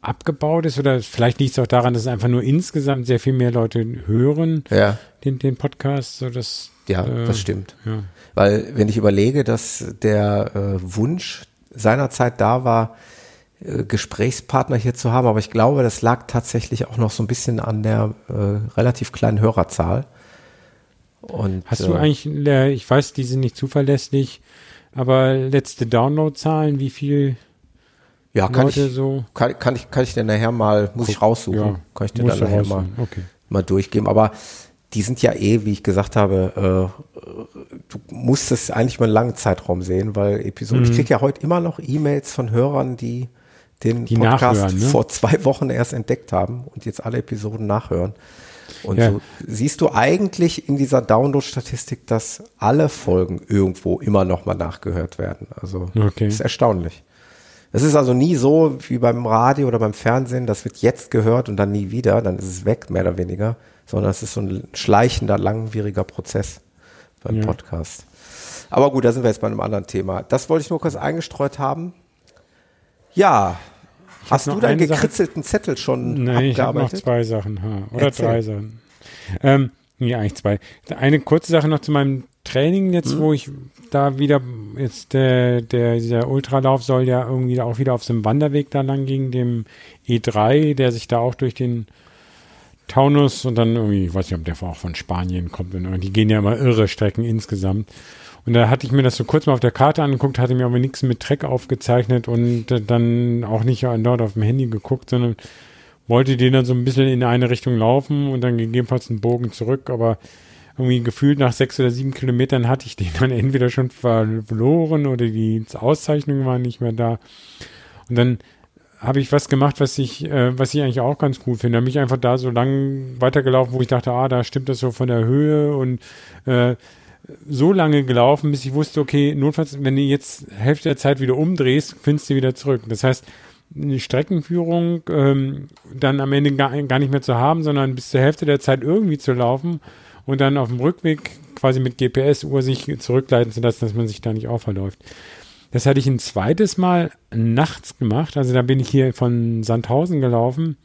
abgebaut ist oder vielleicht liegt es auch daran, dass einfach nur insgesamt sehr viel mehr Leute hören ja. den, den Podcast, so dass ja, äh, das stimmt. Ja. Weil wenn ich überlege, dass der äh, Wunsch seinerzeit da war, Gesprächspartner hier zu haben, aber ich glaube, das lag tatsächlich auch noch so ein bisschen an der äh, relativ kleinen Hörerzahl. Und, Hast du äh, eigentlich, ich weiß, die sind nicht zuverlässig, aber letzte Downloadzahlen, wie viel ja, kann Leute ich, so? Kann, kann, ich, kann ich dir nachher mal, muss ich raussuchen, ja, kann ich dir dann nachher mal, okay. mal durchgeben. Aber die sind ja eh, wie ich gesagt habe, äh, du musst es eigentlich mal einen langen Zeitraum sehen, weil Episoden, mhm. ich kriege ja heute immer noch E-Mails von Hörern, die den die Podcast ne? vor zwei Wochen erst entdeckt haben und jetzt alle Episoden nachhören. Und ja. so siehst du eigentlich in dieser Download-Statistik, dass alle Folgen irgendwo immer noch mal nachgehört werden. Also okay. ist erstaunlich. Es ist also nie so wie beim Radio oder beim Fernsehen, das wird jetzt gehört und dann nie wieder, dann ist es weg, mehr oder weniger, sondern es ist so ein schleichender, langwieriger Prozess beim ja. Podcast. Aber gut, da sind wir jetzt bei einem anderen Thema. Das wollte ich nur kurz eingestreut haben. Ja. Ich Hast du deinen gekritzelten Sache, Zettel schon Nein, ich habe noch zwei Sachen. Ha, oder Erzähl. drei Sachen. Ähm, nee, eigentlich zwei. Eine kurze Sache noch zu meinem Training jetzt, hm. wo ich da wieder, jetzt der, der, dieser Ultralauf soll ja irgendwie auch wieder auf so einem Wanderweg da lang gehen, dem E3, der sich da auch durch den Taunus und dann irgendwie, ich weiß nicht, ob der auch von Spanien kommt und die gehen ja immer irre Strecken insgesamt. Und da hatte ich mir das so kurz mal auf der Karte angeguckt, hatte mir aber nichts mit Track aufgezeichnet und dann auch nicht dort auf dem Handy geguckt, sondern wollte den dann so ein bisschen in eine Richtung laufen und dann gegebenenfalls einen Bogen zurück, aber irgendwie gefühlt nach sechs oder sieben Kilometern hatte ich den dann entweder schon verloren oder die Auszeichnungen waren nicht mehr da. Und dann habe ich was gemacht, was ich, äh, was ich eigentlich auch ganz cool finde. Da bin ich einfach da so lang weitergelaufen, wo ich dachte, ah, da stimmt das so von der Höhe und äh, so lange gelaufen, bis ich wusste, okay, notfalls, wenn du jetzt Hälfte der Zeit wieder umdrehst, findest du wieder zurück. Das heißt, eine Streckenführung ähm, dann am Ende gar, gar nicht mehr zu haben, sondern bis zur Hälfte der Zeit irgendwie zu laufen und dann auf dem Rückweg quasi mit GPS-Uhr sich zurückleiten zu lassen, dass man sich da nicht auch verläuft. Das hatte ich ein zweites Mal nachts gemacht. Also da bin ich hier von Sandhausen gelaufen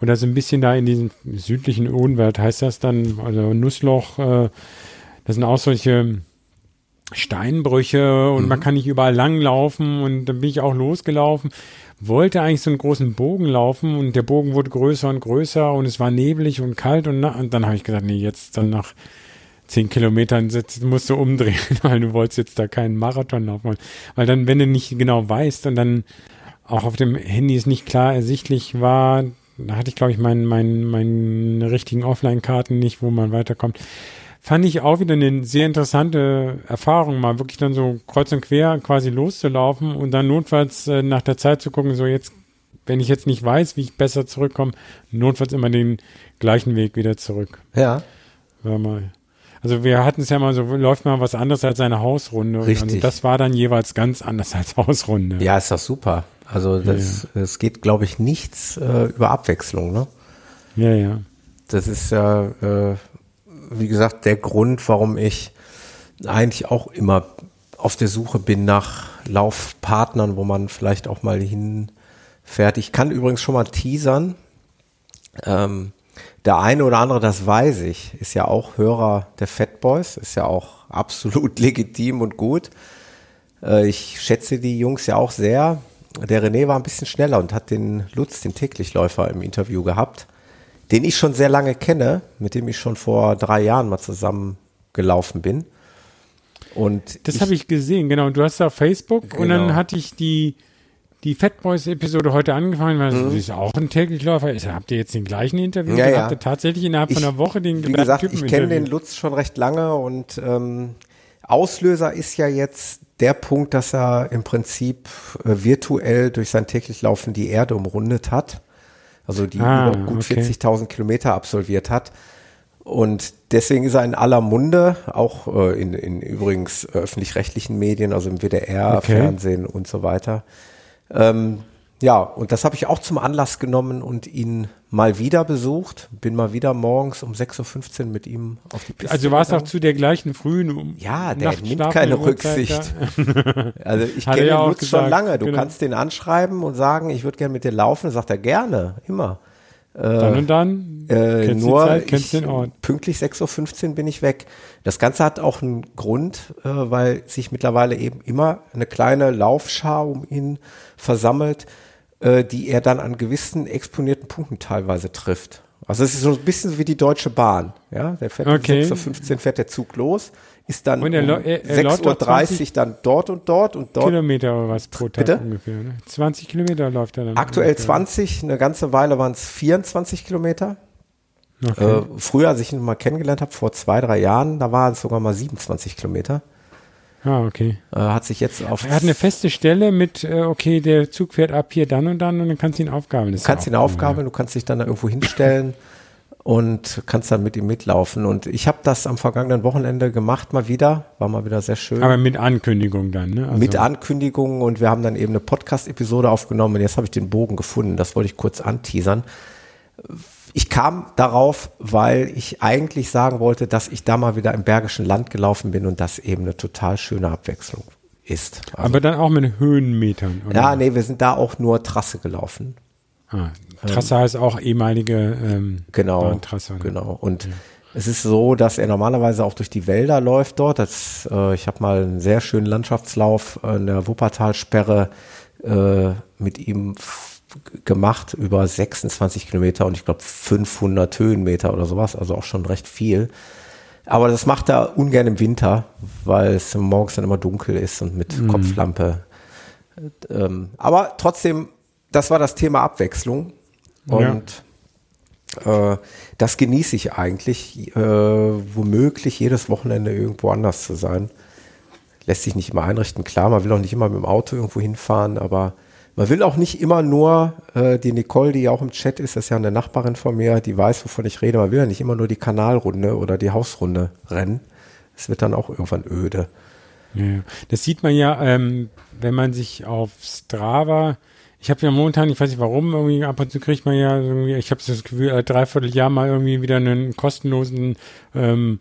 und da so ein bisschen da in diesem südlichen Odenwald heißt das dann, also Nussloch, äh, das sind auch solche Steinbrüche und mhm. man kann nicht überall langlaufen und dann bin ich auch losgelaufen, wollte eigentlich so einen großen Bogen laufen und der Bogen wurde größer und größer und es war neblig und kalt und, und dann habe ich gesagt, nee, jetzt dann nach zehn Kilometern musst du umdrehen, weil du wolltest jetzt da keinen Marathon laufen. Weil dann, wenn du nicht genau weißt und dann auch auf dem Handy es nicht klar ersichtlich war, da hatte ich, glaube ich, meinen mein, meine richtigen Offline-Karten nicht, wo man weiterkommt fand ich auch wieder eine sehr interessante Erfahrung, mal wirklich dann so kreuz und quer quasi loszulaufen und dann notfalls äh, nach der Zeit zu gucken, so jetzt, wenn ich jetzt nicht weiß, wie ich besser zurückkomme, notfalls immer den gleichen Weg wieder zurück. Ja. War mal. Also wir hatten es ja mal so, läuft mal was anderes als eine Hausrunde. Richtig. Also das war dann jeweils ganz anders als Hausrunde. Ja, ist doch super. Also das, ja. es geht, glaube ich, nichts äh, über Abwechslung, ne? Ja, ja. Das ist ja, äh, wie gesagt, der Grund, warum ich eigentlich auch immer auf der Suche bin nach Laufpartnern, wo man vielleicht auch mal hinfährt. Ich kann übrigens schon mal teasern. Ähm, der eine oder andere, das weiß ich, ist ja auch Hörer der Fat Boys, ist ja auch absolut legitim und gut. Äh, ich schätze die Jungs ja auch sehr. Der René war ein bisschen schneller und hat den Lutz, den Täglichläufer, im Interview gehabt den ich schon sehr lange kenne, mit dem ich schon vor drei Jahren mal zusammen gelaufen bin. Und das habe ich gesehen, genau. Und du hast auf Facebook genau. und dann genau. hatte ich die, die Fat Boys Episode heute angefangen, weil mhm. das ist auch ein täglich Läufer. Habt ihr jetzt den gleichen Interview? Ja, ja. Habt ihr tatsächlich innerhalb ich, von einer Woche den Wie gesagt, Typen ich kenne den Lutz schon recht lange und ähm, Auslöser ist ja jetzt der Punkt, dass er im Prinzip äh, virtuell durch sein täglich Laufen die Erde umrundet hat. Also die ah, über gut okay. 40.000 Kilometer absolviert hat. Und deswegen ist er in aller Munde, auch äh, in, in übrigens öffentlich-rechtlichen Medien, also im WDR, okay. Fernsehen und so weiter. Ähm, ja, und das habe ich auch zum Anlass genommen und ihn mal wieder besucht. Bin mal wieder morgens um 6.15 Uhr mit ihm auf die Piste. Also war es auch zu der gleichen frühen um Ja, der nimmt keine Rücksicht. also ich kenne den Lutz schon lange. Du genau. kannst den anschreiben und sagen, ich würde gerne mit dir laufen. Sagt er gerne, immer. Äh, dann und dann. Äh, nur Zeit, ich, pünktlich 6.15 Uhr bin ich weg. Das Ganze hat auch einen Grund, äh, weil sich mittlerweile eben immer eine kleine Laufschar um ihn versammelt, äh, die er dann an gewissen exponierten Punkten teilweise trifft. Also es ist so ein bisschen wie die Deutsche Bahn. Ja, der fährt okay. um 6.15 Uhr fährt der Zug los, ist dann und er, um 6.30 Uhr dann dort und dort und dort. Kilometer oder was pro Tag Bitte? ungefähr. Ne? 20 Kilometer läuft er dann. Aktuell ungefähr. 20, eine ganze Weile waren es 24 Kilometer. Okay. Äh, früher, als ich ihn mal kennengelernt habe, vor zwei, drei Jahren, da waren es sogar mal 27 Kilometer. Ah, okay. Äh, hat sich jetzt auf. Er hat eine feste Stelle mit, äh, okay, der Zug fährt ab hier dann und dann und dann kannst du ihn aufgabeln. Du kannst ihn aufgabeln, ja. du kannst dich dann da irgendwo hinstellen und kannst dann mit ihm mitlaufen. Und ich habe das am vergangenen Wochenende gemacht, mal wieder. War mal wieder sehr schön. Aber mit Ankündigung dann, ne? Also mit Ankündigung und wir haben dann eben eine Podcast-Episode aufgenommen und jetzt habe ich den Bogen gefunden. Das wollte ich kurz anteasern ich kam darauf, weil ich eigentlich sagen wollte, dass ich da mal wieder im Bergischen Land gelaufen bin und das eben eine total schöne Abwechslung ist. Also, Aber dann auch mit Höhenmetern, oder? Ja, nee, wir sind da auch nur Trasse gelaufen. Ah, Trasse ähm, heißt auch ehemalige ähm, genau, Bahntrasse. Ne? Genau. Und ja. es ist so, dass er normalerweise auch durch die Wälder läuft dort. Das, äh, ich habe mal einen sehr schönen Landschaftslauf in der Wuppertalsperre äh, mit ihm gemacht über 26 Kilometer und ich glaube 500 Höhenmeter oder sowas, also auch schon recht viel. Aber das macht er ungern im Winter, weil es morgens dann immer dunkel ist und mit mhm. Kopflampe. Ähm, aber trotzdem, das war das Thema Abwechslung und ja. äh, das genieße ich eigentlich, äh, womöglich jedes Wochenende irgendwo anders zu sein. Lässt sich nicht immer einrichten, klar, man will auch nicht immer mit dem Auto irgendwo hinfahren, aber man will auch nicht immer nur, äh, die Nicole, die ja auch im Chat ist, das ist ja eine Nachbarin von mir, die weiß, wovon ich rede, man will ja nicht immer nur die Kanalrunde oder die Hausrunde rennen. Es wird dann auch irgendwann öde. Ja, das sieht man ja, ähm, wenn man sich auf Strava, ich habe ja momentan, ich weiß nicht warum, irgendwie ab und zu kriegt man ja irgendwie, ich habe das Gefühl, äh, dreiviertel Jahr mal irgendwie wieder einen kostenlosen ähm,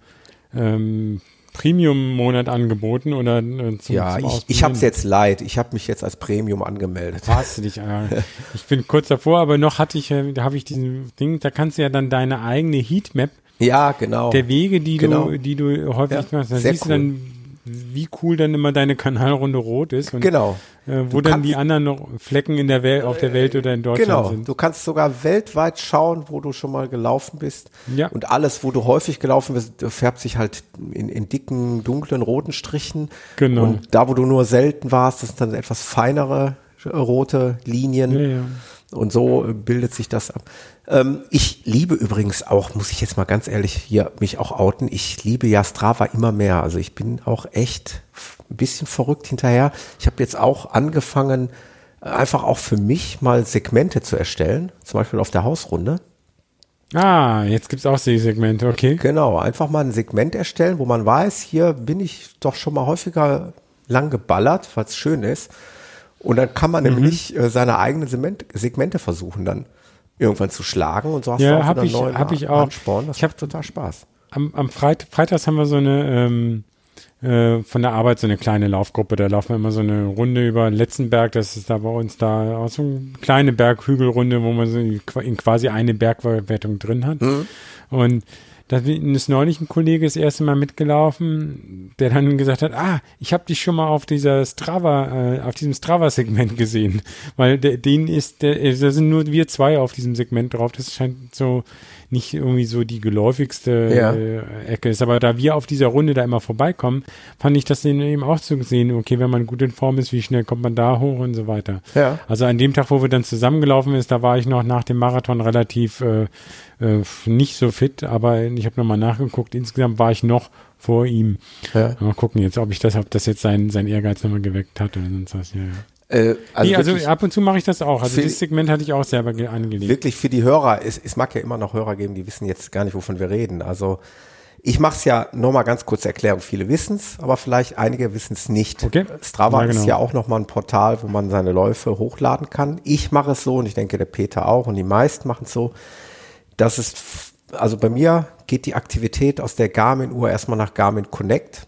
ähm, Premium-Monat angeboten oder äh, zum, Ja, zum ich, ich habe es jetzt leid. Ich habe mich jetzt als Premium angemeldet. Hast du dich? Äh, ich bin kurz davor, aber noch hatte ich, äh, da habe ich diesen Ding, da kannst du ja dann deine eigene Heatmap ja, genau. Der Wege, die genau. du, die du häufig ja, machst, da siehst cool. du dann, wie cool dann immer deine Kanalrunde rot ist. Und, genau. Äh, wo du dann die anderen noch Flecken in der Welt, auf der Welt oder in Deutschland genau. sind. Du kannst sogar weltweit schauen, wo du schon mal gelaufen bist. Ja. Und alles, wo du häufig gelaufen bist, färbt sich halt in, in dicken, dunklen, roten Strichen. Genau. Und da, wo du nur selten warst, das sind dann etwas feinere äh, rote Linien. Ja, ja. Und so bildet sich das ab. Ähm, ich liebe übrigens auch, muss ich jetzt mal ganz ehrlich hier mich auch outen, ich liebe ja Strava immer mehr. Also ich bin auch echt ein bisschen verrückt hinterher. Ich habe jetzt auch angefangen, einfach auch für mich mal Segmente zu erstellen, zum Beispiel auf der Hausrunde. Ah, jetzt gibt's auch die Segmente, okay. Genau, einfach mal ein Segment erstellen, wo man weiß, hier bin ich doch schon mal häufiger lang geballert, es schön ist. Und dann kann man mhm. nämlich äh, seine eigenen Segmente versuchen dann irgendwann zu schlagen und so hast ja, du auch hab ich, neuen hab ich auch. Ansporn. Das ich habe total Spaß. Am, am Freit Freitags haben wir so eine ähm, äh, von der Arbeit so eine kleine Laufgruppe. Da laufen wir immer so eine Runde über Letzenberg. Das ist da bei uns da auch so eine kleine Berghügelrunde, wo man so in quasi eine Bergwertung drin hat. Mhm. Und da ist neulich ein Kollege das erste Mal mitgelaufen, der dann gesagt hat, ah, ich habe dich schon mal auf dieser Strava, äh, auf diesem Strava-Segment gesehen, weil der, den ist, der, da sind nur wir zwei auf diesem Segment drauf. Das scheint so nicht irgendwie so die geläufigste ja. äh, Ecke ist. Aber da wir auf dieser Runde da immer vorbeikommen, fand ich das eben auch zu sehen, okay, wenn man gut in Form ist, wie schnell kommt man da hoch und so weiter. Ja. Also an dem Tag, wo wir dann zusammengelaufen ist, da war ich noch nach dem Marathon relativ äh, äh, nicht so fit, aber ich habe nochmal nachgeguckt. Insgesamt war ich noch vor ihm. Ja. Mal gucken jetzt, ob ich das, ob das jetzt sein, sein Ehrgeiz nochmal geweckt hat oder sonst was. Ja, ja. Äh, also, nee, also ab und zu mache ich das auch. Also dieses Segment hatte ich auch selber angelegt. Wirklich für die Hörer, es, es mag ja immer noch Hörer geben, die wissen jetzt gar nicht, wovon wir reden. Also ich mache es ja nochmal ganz kurz Erklärung. Viele wissen es, aber vielleicht einige wissen es nicht. Okay. Strava ja, genau. ist ja auch nochmal ein Portal, wo man seine Läufe hochladen kann. Ich mache es so und ich denke der Peter auch und die meisten machen es so, dass es, also bei mir geht die Aktivität aus der Garmin-Uhr erstmal nach Garmin Connect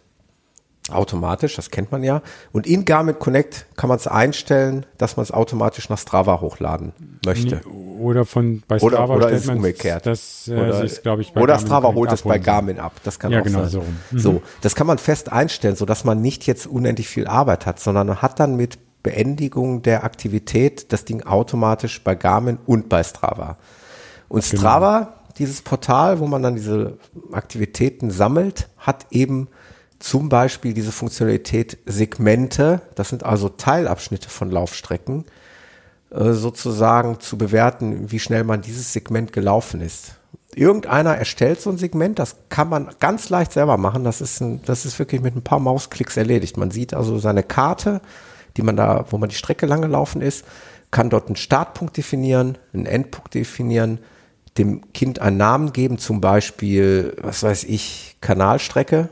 automatisch, das kennt man ja. Und in Garmin Connect kann man es einstellen, dass man es automatisch nach Strava hochladen möchte. Oder von bei Strava oder, oder ist es umgekehrt. Das äh, oder, ist, glaube ich, bei oder Garmin Strava holt es bei Garmin ab. Das kann ja, auch genau sein. So. Mhm. so, das kann man fest einstellen, so dass man nicht jetzt unendlich viel Arbeit hat, sondern man hat dann mit Beendigung der Aktivität das Ding automatisch bei Garmin und bei Strava. Und genau. Strava, genau. dieses Portal, wo man dann diese Aktivitäten sammelt, hat eben zum Beispiel diese Funktionalität Segmente, das sind also Teilabschnitte von Laufstrecken, äh, sozusagen zu bewerten, wie schnell man dieses Segment gelaufen ist. Irgendeiner erstellt so ein Segment, das kann man ganz leicht selber machen. Das ist, ein, das ist wirklich mit ein paar Mausklicks erledigt. Man sieht also seine Karte, die man da, wo man die Strecke lang gelaufen ist, kann dort einen Startpunkt definieren, einen Endpunkt definieren, dem Kind einen Namen geben, zum Beispiel, was weiß ich, Kanalstrecke,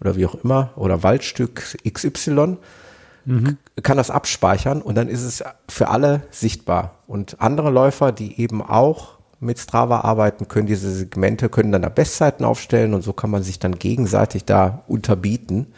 oder wie auch immer oder Waldstück XY, mhm. kann das abspeichern und dann ist es für alle sichtbar. Und andere Läufer, die eben auch mit Strava arbeiten, können diese Segmente, können dann da Bestzeiten aufstellen und so kann man sich dann gegenseitig da unterbieten.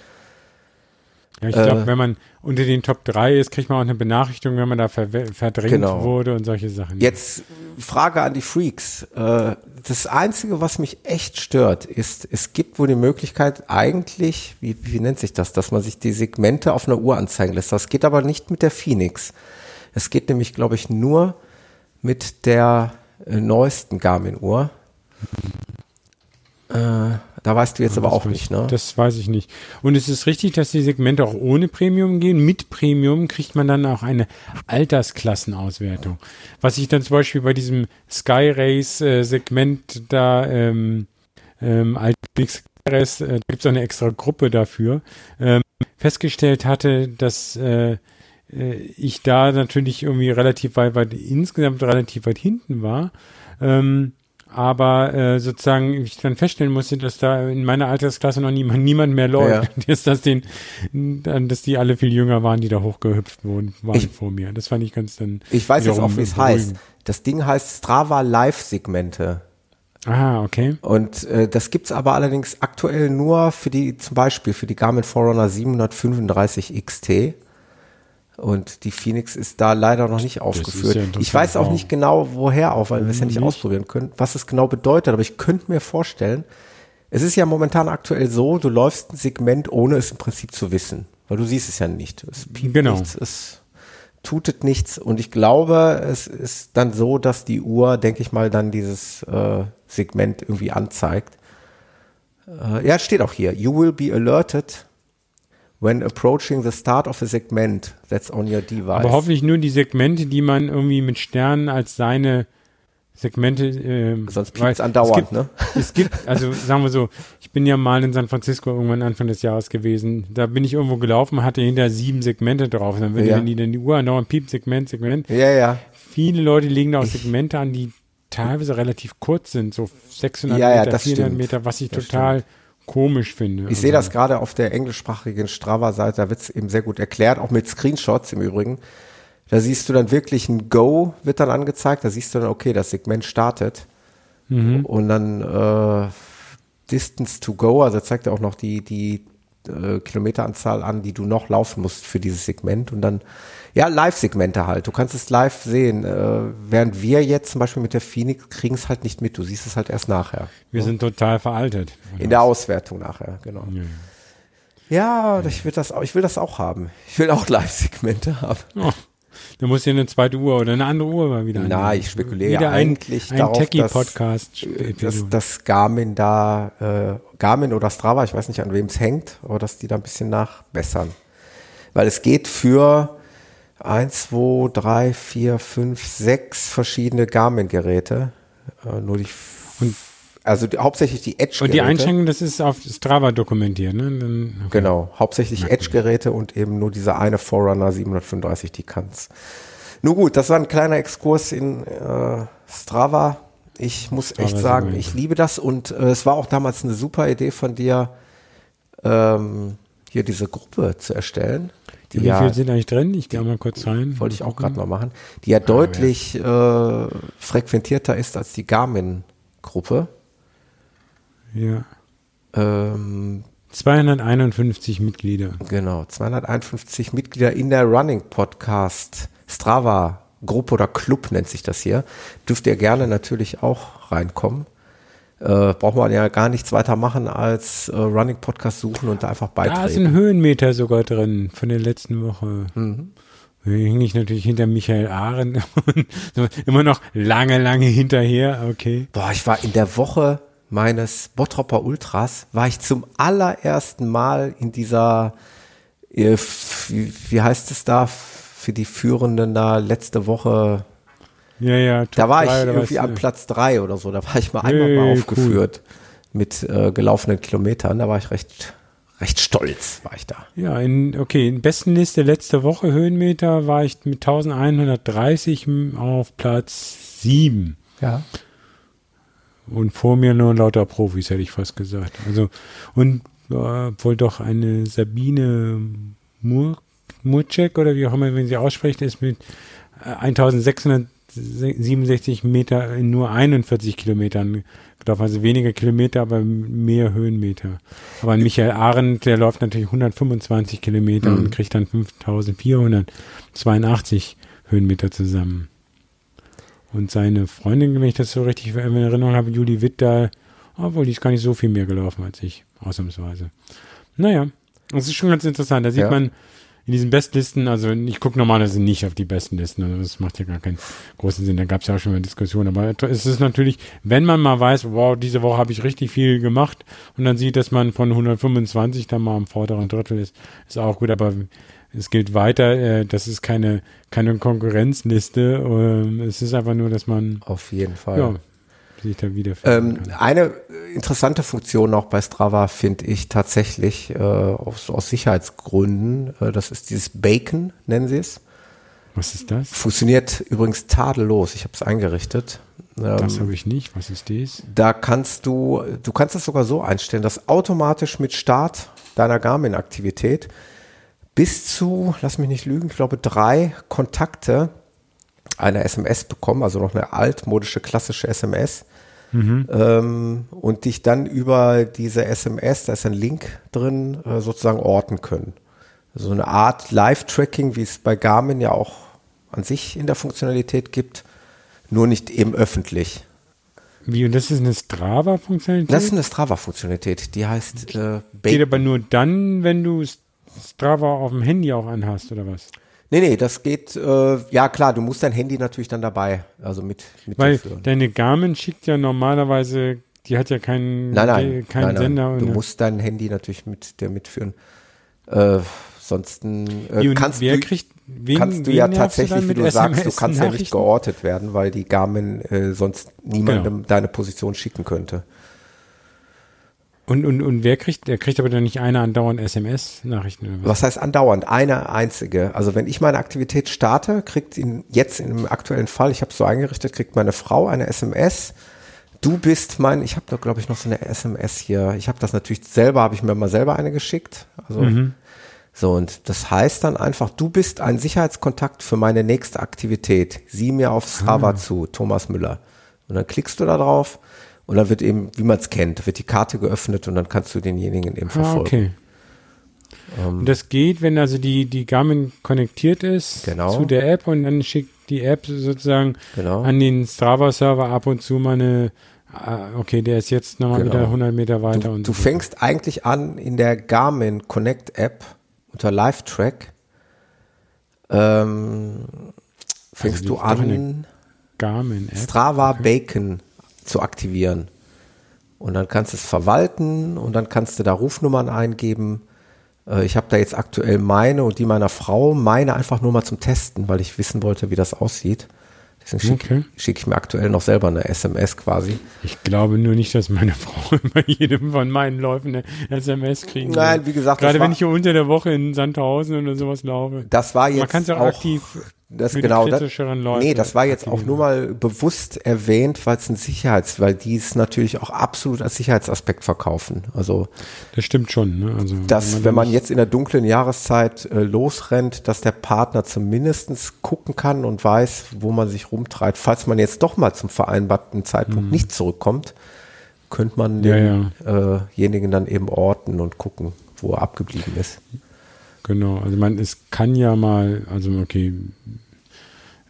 Ja, ich glaube, äh, wenn man unter den Top 3 ist, kriegt man auch eine Benachrichtigung, wenn man da ver verdrängt genau. wurde und solche Sachen. Jetzt Frage an die Freaks. Äh, das Einzige, was mich echt stört, ist, es gibt wohl die Möglichkeit eigentlich, wie, wie nennt sich das, dass man sich die Segmente auf einer Uhr anzeigen lässt. Das geht aber nicht mit der Phoenix. Es geht nämlich, glaube ich, nur mit der äh, neuesten Garmin-Uhr. Äh, da weißt du jetzt ja, aber auch nicht, ne? Das weiß ich nicht. Und es ist richtig, dass die Segmente auch ohne Premium gehen. Mit Premium kriegt man dann auch eine Altersklassenauswertung. Was ich dann zum Beispiel bei diesem Sky Race äh, Segment da ähm, ähm, als Race, äh, gibt es eine extra Gruppe dafür, ähm, festgestellt hatte, dass äh, äh, ich da natürlich irgendwie relativ weit, weit insgesamt relativ weit hinten war. Ähm, aber äh, sozusagen ich dann feststellen musste, dass da in meiner Altersklasse noch niemand, niemand mehr läuft. Ja. Dass, das den, dass die alle viel jünger waren, die da hochgehüpft wurden, waren ich, vor mir. Das fand ich ganz dann. Ich weiß jetzt auch, wie es heißt. Das Ding heißt Strava Live-Segmente. Ah, okay. Und äh, das gibt's aber allerdings aktuell nur für die, zum Beispiel für die Garmin Forerunner 735 XT. Und die Phoenix ist da leider noch nicht aufgeführt. Ja ich weiß auch nicht genau, woher auch, weil wir es ja nicht, nicht ausprobieren können, was es genau bedeutet. Aber ich könnte mir vorstellen, es ist ja momentan aktuell so, du läufst ein Segment, ohne es im Prinzip zu wissen. Weil du siehst es ja nicht. Es piept genau. nichts, es tutet nichts. Und ich glaube, es ist dann so, dass die Uhr, denke ich mal, dann dieses äh, Segment irgendwie anzeigt. Äh, ja, steht auch hier. You will be alerted when approaching the start of a segment that's on your device. Aber hoffentlich nur die Segmente, die man irgendwie mit Sternen als seine Segmente. Ähm, Sonst piept es andauernd, es gibt, ne? Es gibt, also sagen wir so, ich bin ja mal in San Francisco irgendwann Anfang des Jahres gewesen. Da bin ich irgendwo gelaufen, hatte hinter sieben Segmente drauf. Dann wenn ja. die dann die Uhr andauernd piept, Segment, Segment. Ja, ja. Viele Leute legen da auch Segmente an, die teilweise relativ kurz sind, so 600 ja, Meter, ja, 400 stimmt. Meter, was ich das total stimmt komisch finde. Ich also. sehe das gerade auf der englischsprachigen Strava-Seite, da wird es eben sehr gut erklärt, auch mit Screenshots im Übrigen. Da siehst du dann wirklich ein Go, wird dann angezeigt, da siehst du dann, okay, das Segment startet. Mhm. Und dann äh, Distance to Go, also zeigt er auch noch die, die äh, Kilometeranzahl an, die du noch laufen musst für dieses Segment und dann ja, Live-Segmente halt. Du kannst es live sehen. Äh, während wir jetzt zum Beispiel mit der Phoenix kriegen es halt nicht mit. Du siehst es halt erst nachher. Wir so. sind total veraltet. In der Auswertung nachher, genau. Ja, ja. ich will das auch, ich will das auch haben. Ich will auch Live-Segmente haben. Oh. Da muss ja eine zweite Uhr oder eine andere Uhr mal wieder. Na, ich spekuliere wieder eigentlich ein, ein darauf, dass, dass, dass Garmin da, äh, Garmin oder Strava, ich weiß nicht, an wem es hängt, aber dass die da ein bisschen nachbessern. Weil es geht für eins, zwei, drei, vier, fünf, sechs verschiedene Garmin-Geräte. Äh, nur die und also die, hauptsächlich die Edge-Geräte. Und die Einschränkung, das ist auf Strava dokumentiert, ne? Dann, okay. Genau, hauptsächlich Edge-Geräte und eben nur diese eine Forerunner 735, die kann's. Nur gut, das war ein kleiner Exkurs in äh, Strava. Ich muss Strava echt sagen, ich liebe das und äh, es war auch damals eine super Idee von dir, ähm, hier diese Gruppe zu erstellen. Die Wie ja, viel sind eigentlich drin? Ich gehe mal kurz rein. Wollte ich auch gerade mal machen. Die ja ah, deutlich ja. Äh, frequentierter ist als die Garmin-Gruppe. Ja. Ähm, 251 Mitglieder. Genau, 251 Mitglieder in der Running Podcast Strava Gruppe oder Club nennt sich das hier. Dürft ihr gerne natürlich auch reinkommen. Äh, braucht man ja gar nichts weiter machen als äh, Running Podcast suchen und da einfach beitreten. Da ist ein Höhenmeter sogar drin von der letzten Woche. Mhm. Da hing ich natürlich hinter Michael Ahren immer noch lange, lange hinterher. Okay. Boah, ich war in der Woche meines Bottropper Ultras war ich zum allerersten Mal in dieser, äh, wie heißt es da, für die Führenden da letzte Woche. Ja, ja, Top da war drei, ich irgendwie am Platz drei oder so. Da war ich mal nee, einmal mal aufgeführt cool. mit äh, gelaufenen Kilometern. Da war ich recht, recht stolz, war ich da. Ja, in, okay, in Bestenliste letzte Woche Höhenmeter war ich mit 1130 auf Platz sieben. Ja. Und vor mir nur lauter Profis, hätte ich fast gesagt. Also, und äh, wohl doch eine Sabine Murk Murcek oder wie auch immer, wenn sie ausspricht, ist mit äh, 1600 67 Meter in nur 41 Kilometern gelaufen. Also weniger Kilometer, aber mehr Höhenmeter. Aber Michael Arendt, der läuft natürlich 125 Kilometer mhm. und kriegt dann 5482 Höhenmeter zusammen. Und seine Freundin, wenn ich das so richtig in Erinnerung habe, Julie Wittal, obwohl die ist gar nicht so viel mehr gelaufen als ich, ausnahmsweise. Naja, das ist schon ganz interessant. Da sieht ja. man, in diesen Bestlisten, also ich gucke normalerweise nicht auf die besten Listen, also das macht ja gar keinen großen Sinn. Da gab es ja auch schon mal Diskussionen. Aber es ist natürlich, wenn man mal weiß, wow, diese Woche habe ich richtig viel gemacht und dann sieht, dass man von 125 dann mal am vorderen Drittel ist, ist auch gut. Aber es gilt weiter, äh, das ist keine, keine Konkurrenzliste. Ähm, es ist einfach nur, dass man. Auf jeden Fall. Ja, sich da wieder ähm, Eine interessante Funktion auch bei Strava finde ich tatsächlich äh, aus, aus Sicherheitsgründen. Äh, das ist dieses Bacon, nennen sie es. Was ist das? Funktioniert übrigens tadellos. Ich habe es eingerichtet. Ähm, das habe ich nicht. Was ist das? Da kannst du, du kannst es sogar so einstellen, dass automatisch mit Start deiner Garmin-Aktivität bis zu, lass mich nicht lügen, ich glaube drei Kontakte eine SMS bekommen, also noch eine altmodische klassische SMS. Mhm. Ähm, und dich dann über diese SMS, da ist ein Link drin, äh, sozusagen orten können. So eine Art Live-Tracking, wie es bei Garmin ja auch an sich in der Funktionalität gibt, nur nicht eben öffentlich. Wie, und das ist eine Strava-Funktionalität? Das ist eine Strava-Funktionalität, die heißt äh, Geht aber nur dann, wenn du Strava auf dem Handy auch anhast, oder was? Nee, nee, das geht, äh, ja klar, du musst dein Handy natürlich dann dabei, also mit, mit Weil deine Garmin schickt ja normalerweise, die hat ja keinen, nein, nein, keinen nein, Sender. Nein. Du musst dein Handy natürlich mit der mitführen. Äh, sonst äh, kannst du, kriegt, wen, kannst du ja tatsächlich, du wie du sagst, du kannst ja nicht geortet werden, weil die Garmin äh, sonst niemandem genau. deine Position schicken könnte. Und, und, und wer kriegt, der kriegt aber dann nicht eine andauernd SMS-Nachrichten? Was? was heißt andauernd? Eine einzige. Also wenn ich meine Aktivität starte, kriegt ihn jetzt dem aktuellen Fall, ich habe es so eingerichtet, kriegt meine Frau eine SMS. Du bist mein, ich habe da glaube ich noch so eine SMS hier. Ich habe das natürlich selber, habe ich mir mal selber eine geschickt. Also mhm. so und das heißt dann einfach, du bist ein Sicherheitskontakt für meine nächste Aktivität. Sieh mir auf Strava ah. zu, Thomas Müller. Und dann klickst du da drauf und dann wird eben, wie man es kennt, wird die Karte geöffnet und dann kannst du denjenigen eben ah, verfolgen. Ah, okay. Ähm, und das geht, wenn also die, die Garmin konnektiert ist genau. zu der App und dann schickt die App sozusagen genau. an den Strava-Server ab und zu mal eine ah, Okay, der ist jetzt nochmal genau. wieder 100 Meter weiter. Du, und du so fängst eigentlich an in der Garmin Connect App unter Live Track. Ähm, fängst also du an, Garmin -App. Strava okay. Bacon zu aktivieren. Und dann kannst du es verwalten und dann kannst du da Rufnummern eingeben. Äh, ich habe da jetzt aktuell meine und die meiner Frau, meine einfach nur mal zum Testen, weil ich wissen wollte, wie das aussieht. Deswegen schicke okay. schick ich mir aktuell noch selber eine SMS quasi. Ich glaube nur nicht, dass meine Frau bei jedem von meinen Läufen eine SMS kriegen Nein, wie gesagt. Gerade wenn ich hier unter der Woche in Sandhausen oder sowas laufe. Das war jetzt Man kann es auch, auch aktiv das genau, das, nee, das war jetzt auch nur mal bewusst erwähnt, weil es ein Sicherheits, weil die es natürlich auch absolut als Sicherheitsaspekt verkaufen. Also das stimmt schon. Ne? Also dass wenn man, wenn man jetzt in der dunklen Jahreszeit äh, losrennt, dass der Partner zumindestens gucken kann und weiß, wo man sich rumtreibt, falls man jetzt doch mal zum vereinbarten Zeitpunkt mhm. nicht zurückkommt, könnte man denjenigen ja, ja. äh dann eben orten und gucken, wo er abgeblieben ist. Genau, also man, es kann ja mal, also okay,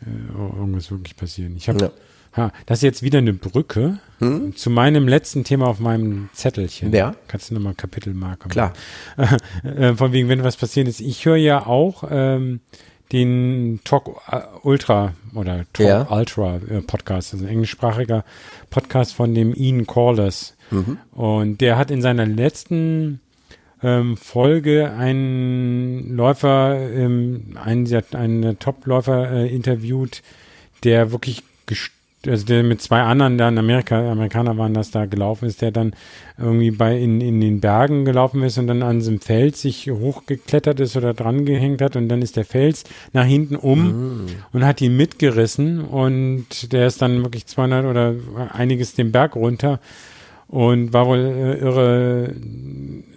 äh, irgendwas wirklich passieren. Ich habe, ja. ha, das ist jetzt wieder eine Brücke hm? zu meinem letzten Thema auf meinem Zettelchen. Ja. Kannst du nochmal Kapitelmarke machen? Klar. Äh, von wegen, wenn was passiert ist. Ich höre ja auch ähm, den Talk äh, Ultra oder Talk ja. Ultra äh, Podcast, also ein englischsprachiger Podcast von dem Ian Callers. Mhm. Und der hat in seiner letzten ähm, Folge einen Läufer, ähm, einen, einen Top-Läufer äh, interviewt, der wirklich also der mit zwei anderen da in Amerika, Amerikaner waren das da gelaufen ist, der dann irgendwie bei in, in den Bergen gelaufen ist und dann an diesem Fels sich hochgeklettert ist oder dran gehängt hat und dann ist der Fels nach hinten um mm. und hat ihn mitgerissen und der ist dann wirklich 200 oder einiges den Berg runter und war wohl äh, irre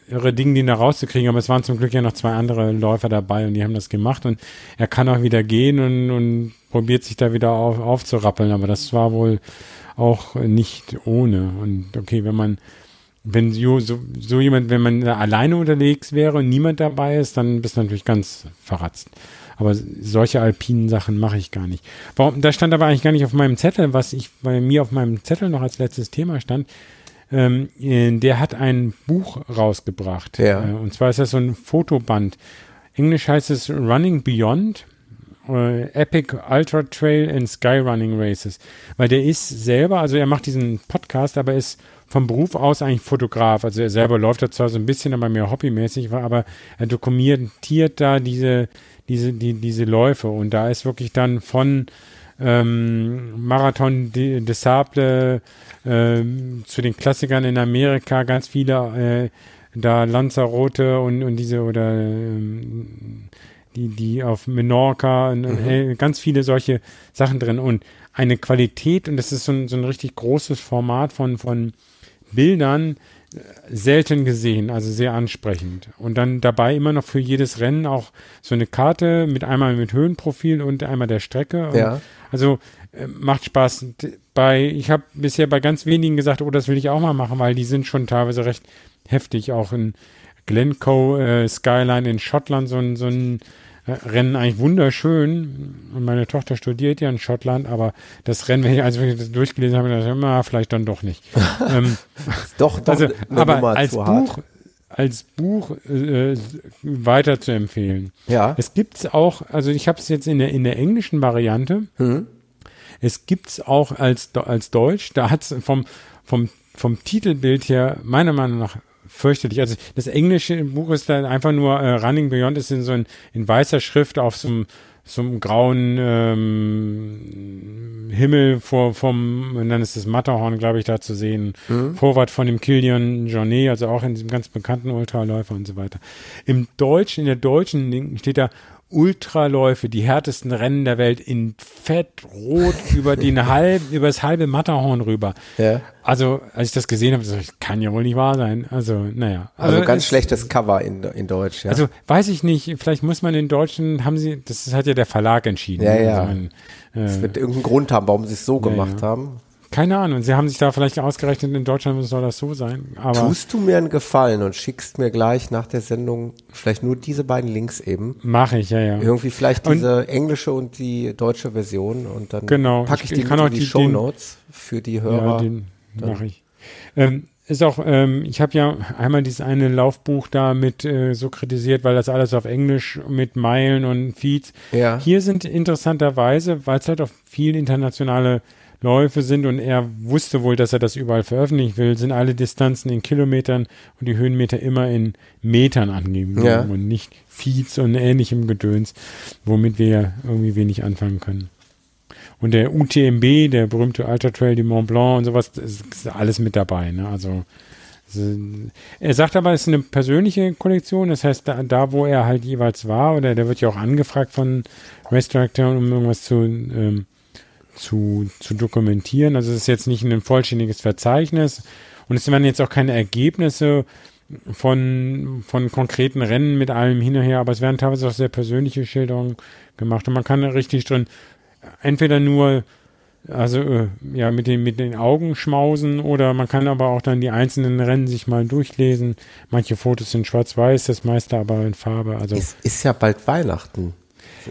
irre Ding, den da rauszukriegen, aber es waren zum Glück ja noch zwei andere Läufer dabei und die haben das gemacht und er kann auch wieder gehen und, und probiert sich da wieder auf, aufzurappeln, aber das war wohl auch nicht ohne. Und okay, wenn man, wenn so, so, jemand, wenn man alleine unterwegs wäre und niemand dabei ist, dann bist du natürlich ganz verratzt. Aber solche alpinen Sachen mache ich gar nicht. Warum, da stand aber eigentlich gar nicht auf meinem Zettel, was ich bei mir auf meinem Zettel noch als letztes Thema stand ähm, der hat ein Buch rausgebracht. Ja. Äh, und zwar ist das so ein Fotoband. Englisch heißt es Running Beyond. Äh, Epic Ultra Trail and Skyrunning Races. Weil der ist selber, also er macht diesen Podcast, aber ist vom Beruf aus eigentlich Fotograf. Also er selber läuft da zwar so ein bisschen, aber mehr hobbymäßig, aber er dokumentiert da diese, diese, die, diese Läufe. Und da ist wirklich dann von ähm, Marathon des Sable äh, zu den Klassikern in Amerika, ganz viele äh, da Lanzarote und, und diese oder ähm, die, die auf Menorca, und, mhm. äh, ganz viele solche Sachen drin und eine Qualität und das ist so ein, so ein richtig großes Format von, von Bildern, selten gesehen, also sehr ansprechend. Und dann dabei immer noch für jedes Rennen auch so eine Karte mit einmal mit Höhenprofil und einmal der Strecke. Ja. Also äh, macht Spaß. Bei, ich habe bisher bei ganz wenigen gesagt, oh, das will ich auch mal machen, weil die sind schon teilweise recht heftig. Auch in Glencoe äh, Skyline in Schottland so ein, so ein Rennen eigentlich wunderschön. Und meine Tochter studiert ja in Schottland, aber das Rennen, wenn ich, als ich das durchgelesen habe, dachte ich immer, vielleicht dann doch nicht. ähm, doch, doch. Also, aber Nummer als Buch, als Buch äh, weiter zu empfehlen. Ja. Es gibt's auch, also ich habe es jetzt in der, in der englischen Variante. Mhm. Es gibt's auch als, als Deutsch. Da hat's vom, vom, vom Titelbild her meiner Meinung nach fürchterlich. Also das englische Buch ist dann einfach nur äh, Running Beyond ist in so ein, in weißer Schrift auf so einem so einem grauen ähm, Himmel vor vom und dann ist das Matterhorn, glaube ich, da zu sehen. Mhm. Vorwart von dem Kilian Jornet, also auch in diesem ganz bekannten Ultraläufer und so weiter. Im Deutschen, in der deutschen steht da Ultraläufe, die härtesten Rennen der Welt in fett rot über den halb, über das halbe Matterhorn rüber. Ja. Also, als ich das gesehen habe, das kann ja wohl nicht wahr sein. Also, naja. Also, also ganz es, schlechtes Cover in, in Deutsch, ja. Also, weiß ich nicht, vielleicht muss man in Deutschen, haben sie, das hat ja der Verlag entschieden. Ja, ja. Also, äh, es wird irgendeinen Grund haben, warum sie es so ja, gemacht ja. haben. Keine Ahnung. Sie haben sich da vielleicht ausgerechnet, in Deutschland soll das so sein. Aber Tust du mir einen Gefallen und schickst mir gleich nach der Sendung vielleicht nur diese beiden Links eben? Mache ich, ja, ja. Irgendwie vielleicht diese und, englische und die deutsche Version und dann genau, packe ich, ich die in die, die Show Notes für die Hörer. Ja, den mache ich. Ähm, ist auch, ähm, ich habe ja einmal dieses eine Laufbuch da mit äh, so kritisiert, weil das alles auf Englisch mit Meilen und Feeds. Ja. Hier sind interessanterweise, weil es halt auf viele internationale Läufe sind und er wusste wohl, dass er das überall veröffentlichen will, sind alle Distanzen in Kilometern und die Höhenmeter immer in Metern angegeben ja. und nicht Feeds und ähnlichem Gedöns, womit wir irgendwie wenig anfangen können. Und der UTMB, der berühmte Ultra Trail du Mont Blanc und sowas, ist alles mit dabei. Ne? Also er sagt aber, es ist eine persönliche Kollektion, das heißt, da, da, wo er halt jeweils war, oder der wird ja auch angefragt von Race Director, um irgendwas zu, ähm, zu, zu dokumentieren. Also es ist jetzt nicht ein vollständiges Verzeichnis und es werden jetzt auch keine Ergebnisse von, von konkreten Rennen mit allem hin und her, aber es werden teilweise auch sehr persönliche Schilderungen gemacht und man kann richtig drin entweder nur also äh, ja mit den mit den Augen schmausen oder man kann aber auch dann die einzelnen Rennen sich mal durchlesen. Manche Fotos sind schwarz-weiß, das meiste aber in Farbe. Also es ist ja bald Weihnachten.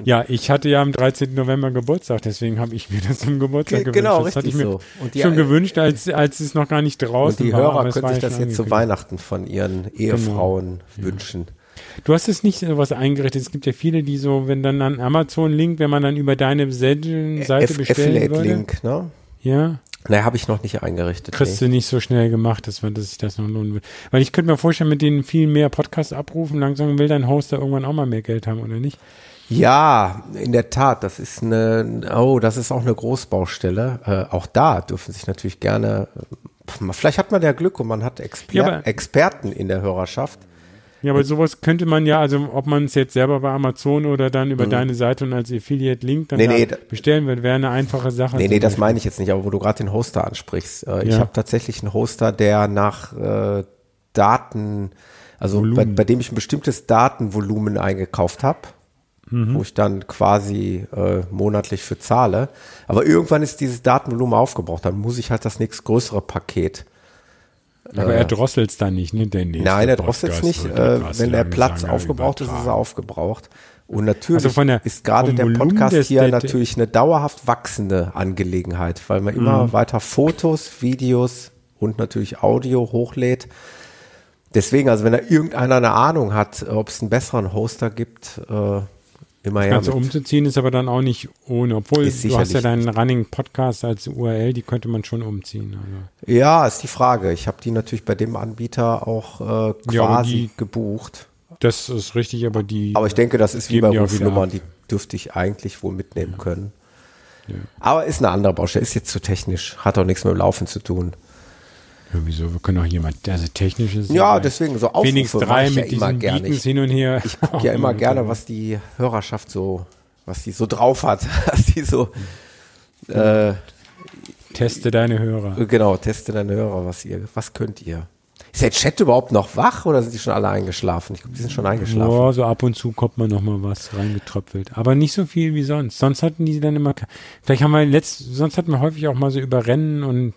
Ja, ich hatte ja am 13. November Geburtstag, deswegen habe ich mir das zum Geburtstag gewünscht. Genau, das hatte ich mir so. schon gewünscht, als, als es noch gar nicht draußen war. Und die war, Hörer können sich das jetzt zu Weihnachten von ihren Ehefrauen genau. wünschen. Du hast es nicht so was eingerichtet. Es gibt ja viele, die so, wenn dann an Amazon-Link, wenn man dann über deine Seite bestellen würde. Link, ne? Ja. Naja, habe ich noch nicht eingerichtet. Kriegst nee. du nicht so schnell gemacht, dass, dass sich das noch lohnen würde. Weil ich könnte mir vorstellen, mit denen viel mehr Podcasts abrufen, langsam will dein Hoster irgendwann auch mal mehr Geld haben, oder nicht? Ja, in der Tat, das ist eine, oh, das ist auch eine Großbaustelle. Äh, auch da dürfen sich natürlich gerne, vielleicht hat man ja Glück und man hat Exper ja, Experten in der Hörerschaft. Ja, aber sowas könnte man ja, also ob man es jetzt selber bei Amazon oder dann über mhm. deine Seite und als Affiliate-Link dann nee, nee, bestellen wird, wäre eine einfache Sache. Nee, nee, das meine ich jetzt nicht, aber wo du gerade den Hoster ansprichst. Äh, ja. Ich habe tatsächlich einen Hoster, der nach äh, Daten, also bei, bei, dem ich ein bestimmtes Datenvolumen eingekauft habe. Mhm. wo ich dann quasi äh, monatlich für zahle. Aber irgendwann ist dieses Datenvolumen aufgebraucht, dann muss ich halt das nächste größere Paket aber äh, er drosselt es dann nicht, ne? nein, er drosselt es nicht. Äh, wenn der Platz aufgebraucht ist, ist er aufgebraucht. Und natürlich also der, ist gerade der Podcast hier der, natürlich eine dauerhaft wachsende Angelegenheit, weil man immer mhm. weiter Fotos, Videos und natürlich Audio hochlädt. Deswegen, also wenn da irgendeiner eine Ahnung hat, ob es einen besseren Hoster gibt, äh, Immer das Ganze umzuziehen ist aber dann auch nicht ohne, obwohl du hast ja deinen Running Podcast als URL, die könnte man schon umziehen. Also. Ja, ist die Frage. Ich habe die natürlich bei dem Anbieter auch äh, quasi ja, die, gebucht. Das ist richtig, aber die. Aber ich denke, das ist wie bei Rufnummern, die dürfte ich eigentlich wohl mitnehmen ja. können. Ja. Aber ist eine andere Baustelle, ist jetzt zu technisch, hat auch nichts mit dem Laufen zu tun. Ja, wieso? Wir können auch jemand, der also technisch ist. Ja, deswegen so Aufrufe Phoenix 3 mit ja immer gerne. Ich, hin und her. Ich gucke ja immer gerne, was die Hörerschaft so, was die so drauf hat, was die so. Äh, teste deine Hörer. Genau, teste deine Hörer, was ihr, was könnt ihr? Ist der Chat überhaupt noch wach oder sind die schon alle eingeschlafen? Ich glaube, die sind schon eingeschlafen. Ja, so ab und zu kommt man noch mal was reingetröpfelt. Aber nicht so viel wie sonst. Sonst hatten die dann immer, vielleicht haben wir letzt, sonst hatten wir häufig auch mal so über Rennen und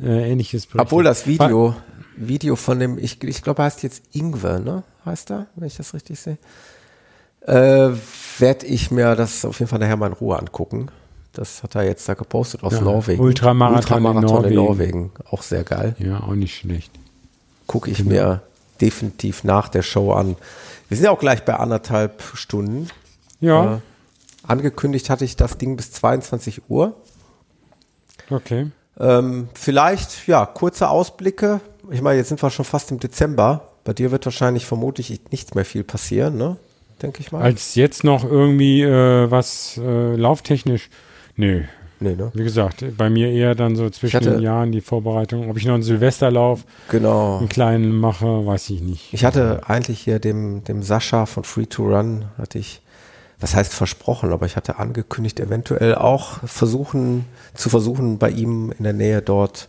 äh, ähnliches berichtet. Obwohl das Video, Video von dem, ich, ich glaube, er heißt jetzt Ingwer, ne? Heißt er, wenn ich das richtig sehe. Äh, werde ich mir das auf jeden Fall nachher mal in Ruhe angucken. Das hat er jetzt da gepostet aus ja, Norwegen. Ultramarathon, Ultramarathon in, Norwegen. in, Norwegen. Auch sehr geil. Ja, auch nicht schlecht. Gucke ich genau. mir definitiv nach der Show an. Wir sind ja auch gleich bei anderthalb Stunden. Ja. Äh, angekündigt hatte ich das Ding bis 22 Uhr. Okay. Ähm, vielleicht, ja, kurze Ausblicke. Ich meine, jetzt sind wir schon fast im Dezember. Bei dir wird wahrscheinlich vermutlich nichts mehr viel passieren, ne? Denke ich mal. Als jetzt noch irgendwie äh, was äh, lauftechnisch. Nö. Nee, ne? Wie gesagt, bei mir eher dann so zwischen hatte, den Jahren die Vorbereitung. Ob ich noch einen Silvesterlauf genau. einen kleinen mache, weiß ich nicht. Ich hatte eigentlich hier dem, dem Sascha von Free to Run, hatte ich was heißt versprochen, aber ich hatte angekündigt, eventuell auch versuchen, zu versuchen, bei ihm in der Nähe dort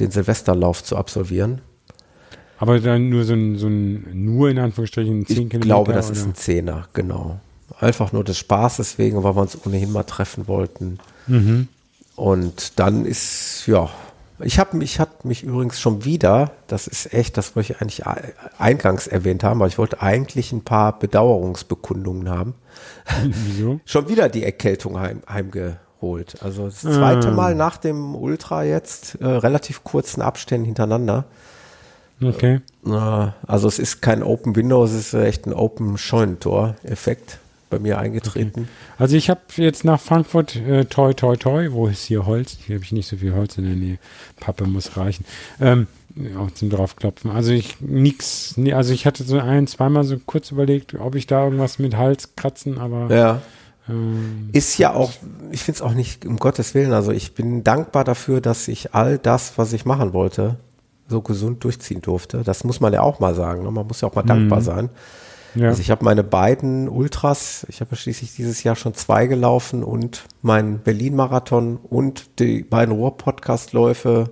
den Silvesterlauf zu absolvieren. Aber dann nur so ein, so ein nur in Anführungsstrichen 10 ich Kilometer? Ich glaube, das oder? ist ein Zehner, genau. Einfach nur des Spaßes wegen, weil wir uns ohnehin mal treffen wollten. Mhm. Und dann ist, ja, ich habe mich, hat mich übrigens schon wieder, das ist echt, das wollte ich eigentlich eingangs erwähnt haben, aber ich wollte eigentlich ein paar Bedauerungsbekundungen haben. Wieso? schon wieder die Erkältung heim, heimgeholt. Also das zweite ah. Mal nach dem Ultra jetzt, äh, relativ kurzen Abständen hintereinander. Okay. Äh, also es ist kein Open Window, es ist echt ein Open Scheunentor-Effekt bei mir eingetreten. Okay. Also ich habe jetzt nach Frankfurt äh, toi toi toi, wo ist hier Holz? Hier habe ich nicht so viel Holz in der Nähe. Pappe muss reichen. Ähm, auch zum draufklopfen. Also ich nix, also ich hatte so ein, zweimal so kurz überlegt, ob ich da irgendwas mit Hals kratzen, aber ja. Ähm, ist ja auch, ich finde es auch nicht, um Gottes Willen, also ich bin dankbar dafür, dass ich all das, was ich machen wollte, so gesund durchziehen durfte. Das muss man ja auch mal sagen. Ne? Man muss ja auch mal dankbar mhm. sein. Ja. Also ich habe meine beiden Ultras, ich habe ja schließlich dieses Jahr schon zwei gelaufen und meinen Berlin-Marathon und die beiden Ruhr-Podcast-Läufe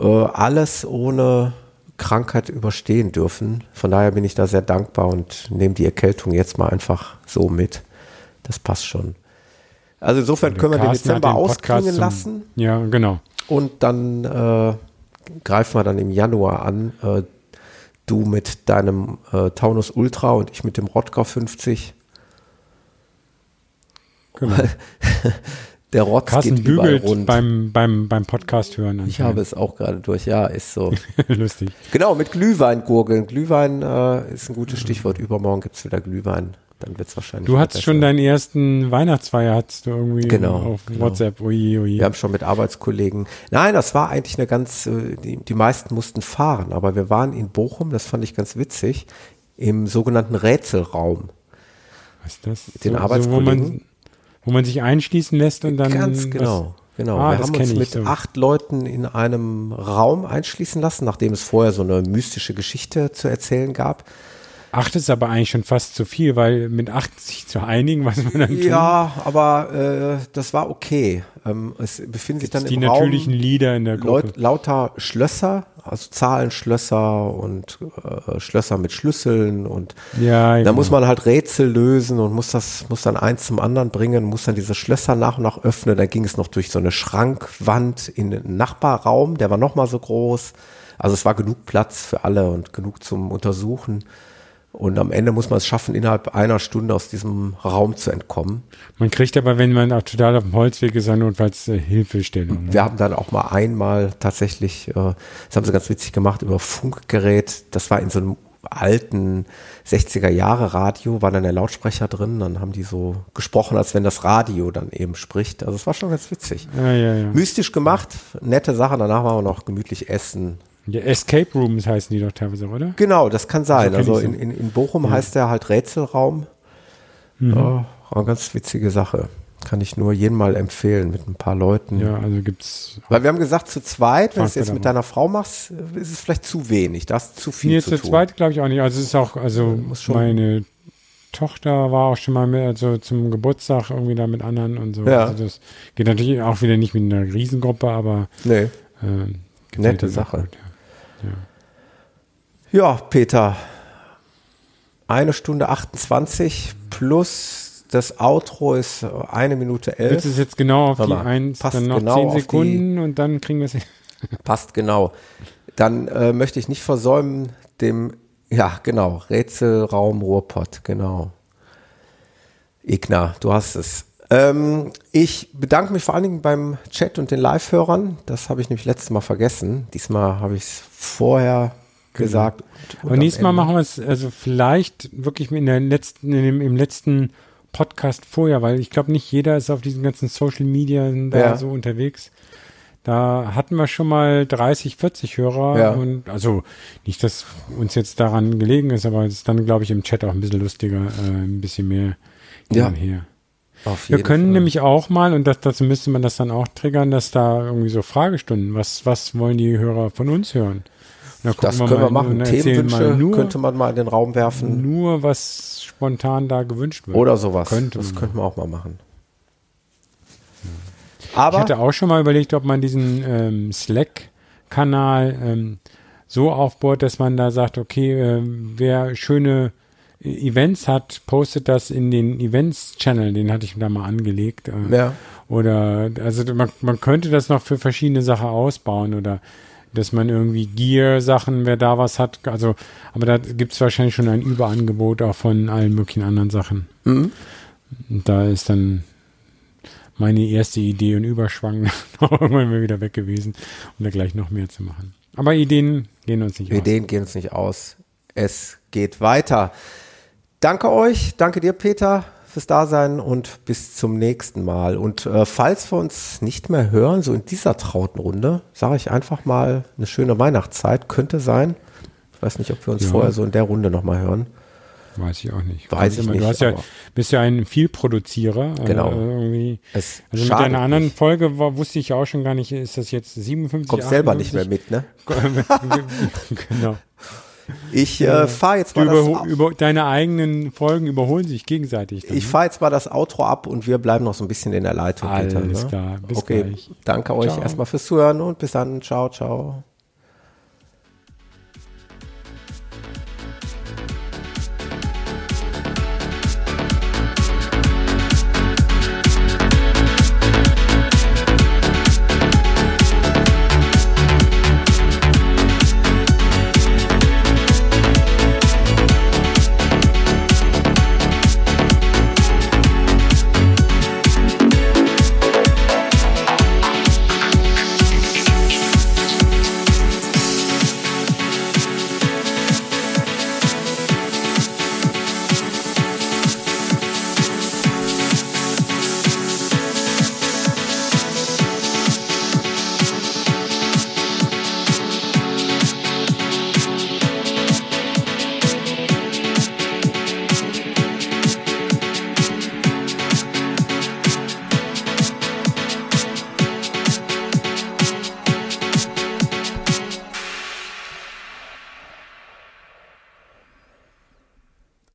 alles ohne Krankheit überstehen dürfen. Von daher bin ich da sehr dankbar und nehme die Erkältung jetzt mal einfach so mit. Das passt schon. Also insofern können wir den Dezember den ausklingen lassen. Ja, genau. Und dann äh, greifen wir dann im Januar an. Äh, du mit deinem äh, Taunus Ultra und ich mit dem Rodger 50. Genau. Der Rotz Carsten geht bügelt rund. Beim, beim, beim Podcast hören. Ich habe es auch gerade durch, ja, ist so. Lustig. Genau, mit Glühwein gurgeln. Glühwein äh, ist ein gutes Stichwort. Übermorgen gibt es wieder Glühwein dann wird es wahrscheinlich. Du hattest schon deinen ersten Weihnachtsfeier, hattest du irgendwie genau, auf genau. WhatsApp. Ui, ui. Wir haben schon mit Arbeitskollegen. Nein, das war eigentlich eine ganz, äh, die, die meisten mussten fahren, aber wir waren in Bochum, das fand ich ganz witzig, im sogenannten Rätselraum. Was ist das? Mit den so, Arbeitskollegen. So, wo, man, wo man sich einschließen lässt und dann. Ganz genau. Genau, ah, wir haben uns mit so. acht Leuten in einem Raum einschließen lassen, nachdem es vorher so eine mystische Geschichte zu erzählen gab. Acht ist aber eigentlich schon fast zu viel, weil mit acht sich zu einigen, was man dann tut. Ja, aber äh, das war okay. Ähm, es befinden sich dann die im natürlichen Raum Lieder in der Gruppe. Laut, lauter Schlösser, also Zahlenschlösser und äh, Schlösser mit Schlüsseln und ja, da genau. muss man halt Rätsel lösen und muss das muss dann eins zum anderen bringen, muss dann diese Schlösser nach und nach öffnen. Da ging es noch durch so eine Schrankwand in den Nachbarraum, der war noch mal so groß. Also es war genug Platz für alle und genug zum Untersuchen. Und am Ende muss man es schaffen, innerhalb einer Stunde aus diesem Raum zu entkommen. Man kriegt aber, wenn man auch total auf dem Holzweg ist, notfalls äh, Hilfestellung. Ne? Wir haben dann auch mal einmal tatsächlich, äh, das haben sie ganz witzig gemacht, über Funkgerät, das war in so einem alten 60er Jahre Radio, war dann der Lautsprecher drin, dann haben die so gesprochen, als wenn das Radio dann eben spricht. Also es war schon ganz witzig. Ja, ja, ja. Mystisch gemacht, nette Sache, danach waren wir noch gemütlich essen, ja, Escape Rooms heißen die doch teilweise, oder? Genau, das kann sein. Also, also in, in, in Bochum ja. heißt der halt Rätselraum. Mhm. Ja, eine ganz witzige Sache. Kann ich nur jeden mal empfehlen mit ein paar Leuten. Ja, also gibt's. Weil wir haben gesagt, zu zweit, wenn du es jetzt mit deiner Frau machst, ist es vielleicht zu wenig. Das ist zu viel nee, zu, zu tun. zweit glaube ich auch nicht. Also es ist auch, also meine Tochter war auch schon mal mit, also zum Geburtstag irgendwie da mit anderen und so. Ja. Also das geht natürlich auch wieder nicht mit einer Riesengruppe, aber nee. äh, nette Sache. Gut, ja. Ja. ja, Peter. Eine Stunde 28 plus das Outro ist eine Minute elf. Du es jetzt genau auf die eins, passt dann noch genau zehn Sekunden die, und dann kriegen wir es hin. Passt genau. Dann äh, möchte ich nicht versäumen, dem, ja, genau, Rätselraum Ruhrpott, genau. Igna, du hast es. Ähm, ich bedanke mich vor allen Dingen beim Chat und den Live-Hörern. Das habe ich nämlich letztes Mal vergessen. Diesmal habe ich es vorher genau. gesagt. Und, und nächstes Mal machen wir es also vielleicht wirklich in der letzten, in dem, im letzten Podcast vorher, weil ich glaube, nicht jeder ist auf diesen ganzen Social Media da ja. so unterwegs. Da hatten wir schon mal 30, 40 Hörer ja. und also nicht, dass uns jetzt daran gelegen ist, aber es ist dann, glaube ich, im Chat auch ein bisschen lustiger, äh, ein bisschen mehr ja. her. Wir können Fall. nämlich auch mal, und das, dazu müsste man das dann auch triggern, dass da irgendwie so Fragestunden, was, was wollen die Hörer von uns hören? das können wir, wir machen. Themenwünsche nur, könnte man mal in den Raum werfen. Nur was spontan da gewünscht wird. Oder sowas. Könnte das könnten wir auch mal machen. Aber ich hatte auch schon mal überlegt, ob man diesen ähm, Slack-Kanal ähm, so aufbaut, dass man da sagt, okay, äh, wer schöne Events hat, postet das in den Events-Channel, den hatte ich da mal angelegt. Äh, ja. oder also man, man könnte das noch für verschiedene Sachen ausbauen oder dass man irgendwie Gear-Sachen, wer da was hat, also, aber da gibt es wahrscheinlich schon ein Überangebot auch von allen möglichen anderen Sachen. Mhm. Da ist dann meine erste Idee und Überschwang irgendwann wieder weg gewesen, um da gleich noch mehr zu machen. Aber Ideen gehen uns nicht Ideen aus. Ideen gehen uns nicht aus. Es geht weiter. Danke euch, danke dir, Peter, fürs Dasein und bis zum nächsten Mal. Und äh, falls wir uns nicht mehr hören, so in dieser trauten Runde, sage ich einfach mal, eine schöne Weihnachtszeit könnte sein. Ich weiß nicht, ob wir uns ja. vorher so in der Runde nochmal hören. Weiß ich auch nicht. Weiß ich immer, nicht. Du ja, bist ja ein Vielproduzierer. Äh, genau. Äh, also mit einer anderen nicht. Folge war, wusste ich auch schon gar nicht, ist das jetzt 57? Kommst selber nicht mehr mit, ne? genau. Ich äh, fahre jetzt mal das über deine eigenen Folgen überholen sich gegenseitig. Dann, ich ne? fahre jetzt mal das Outro ab und wir bleiben noch so ein bisschen in der Leitung. Alles Peter, ne? klar. Bis okay. Gleich. Danke euch ciao. erstmal fürs Zuhören und bis dann. Ciao, ciao.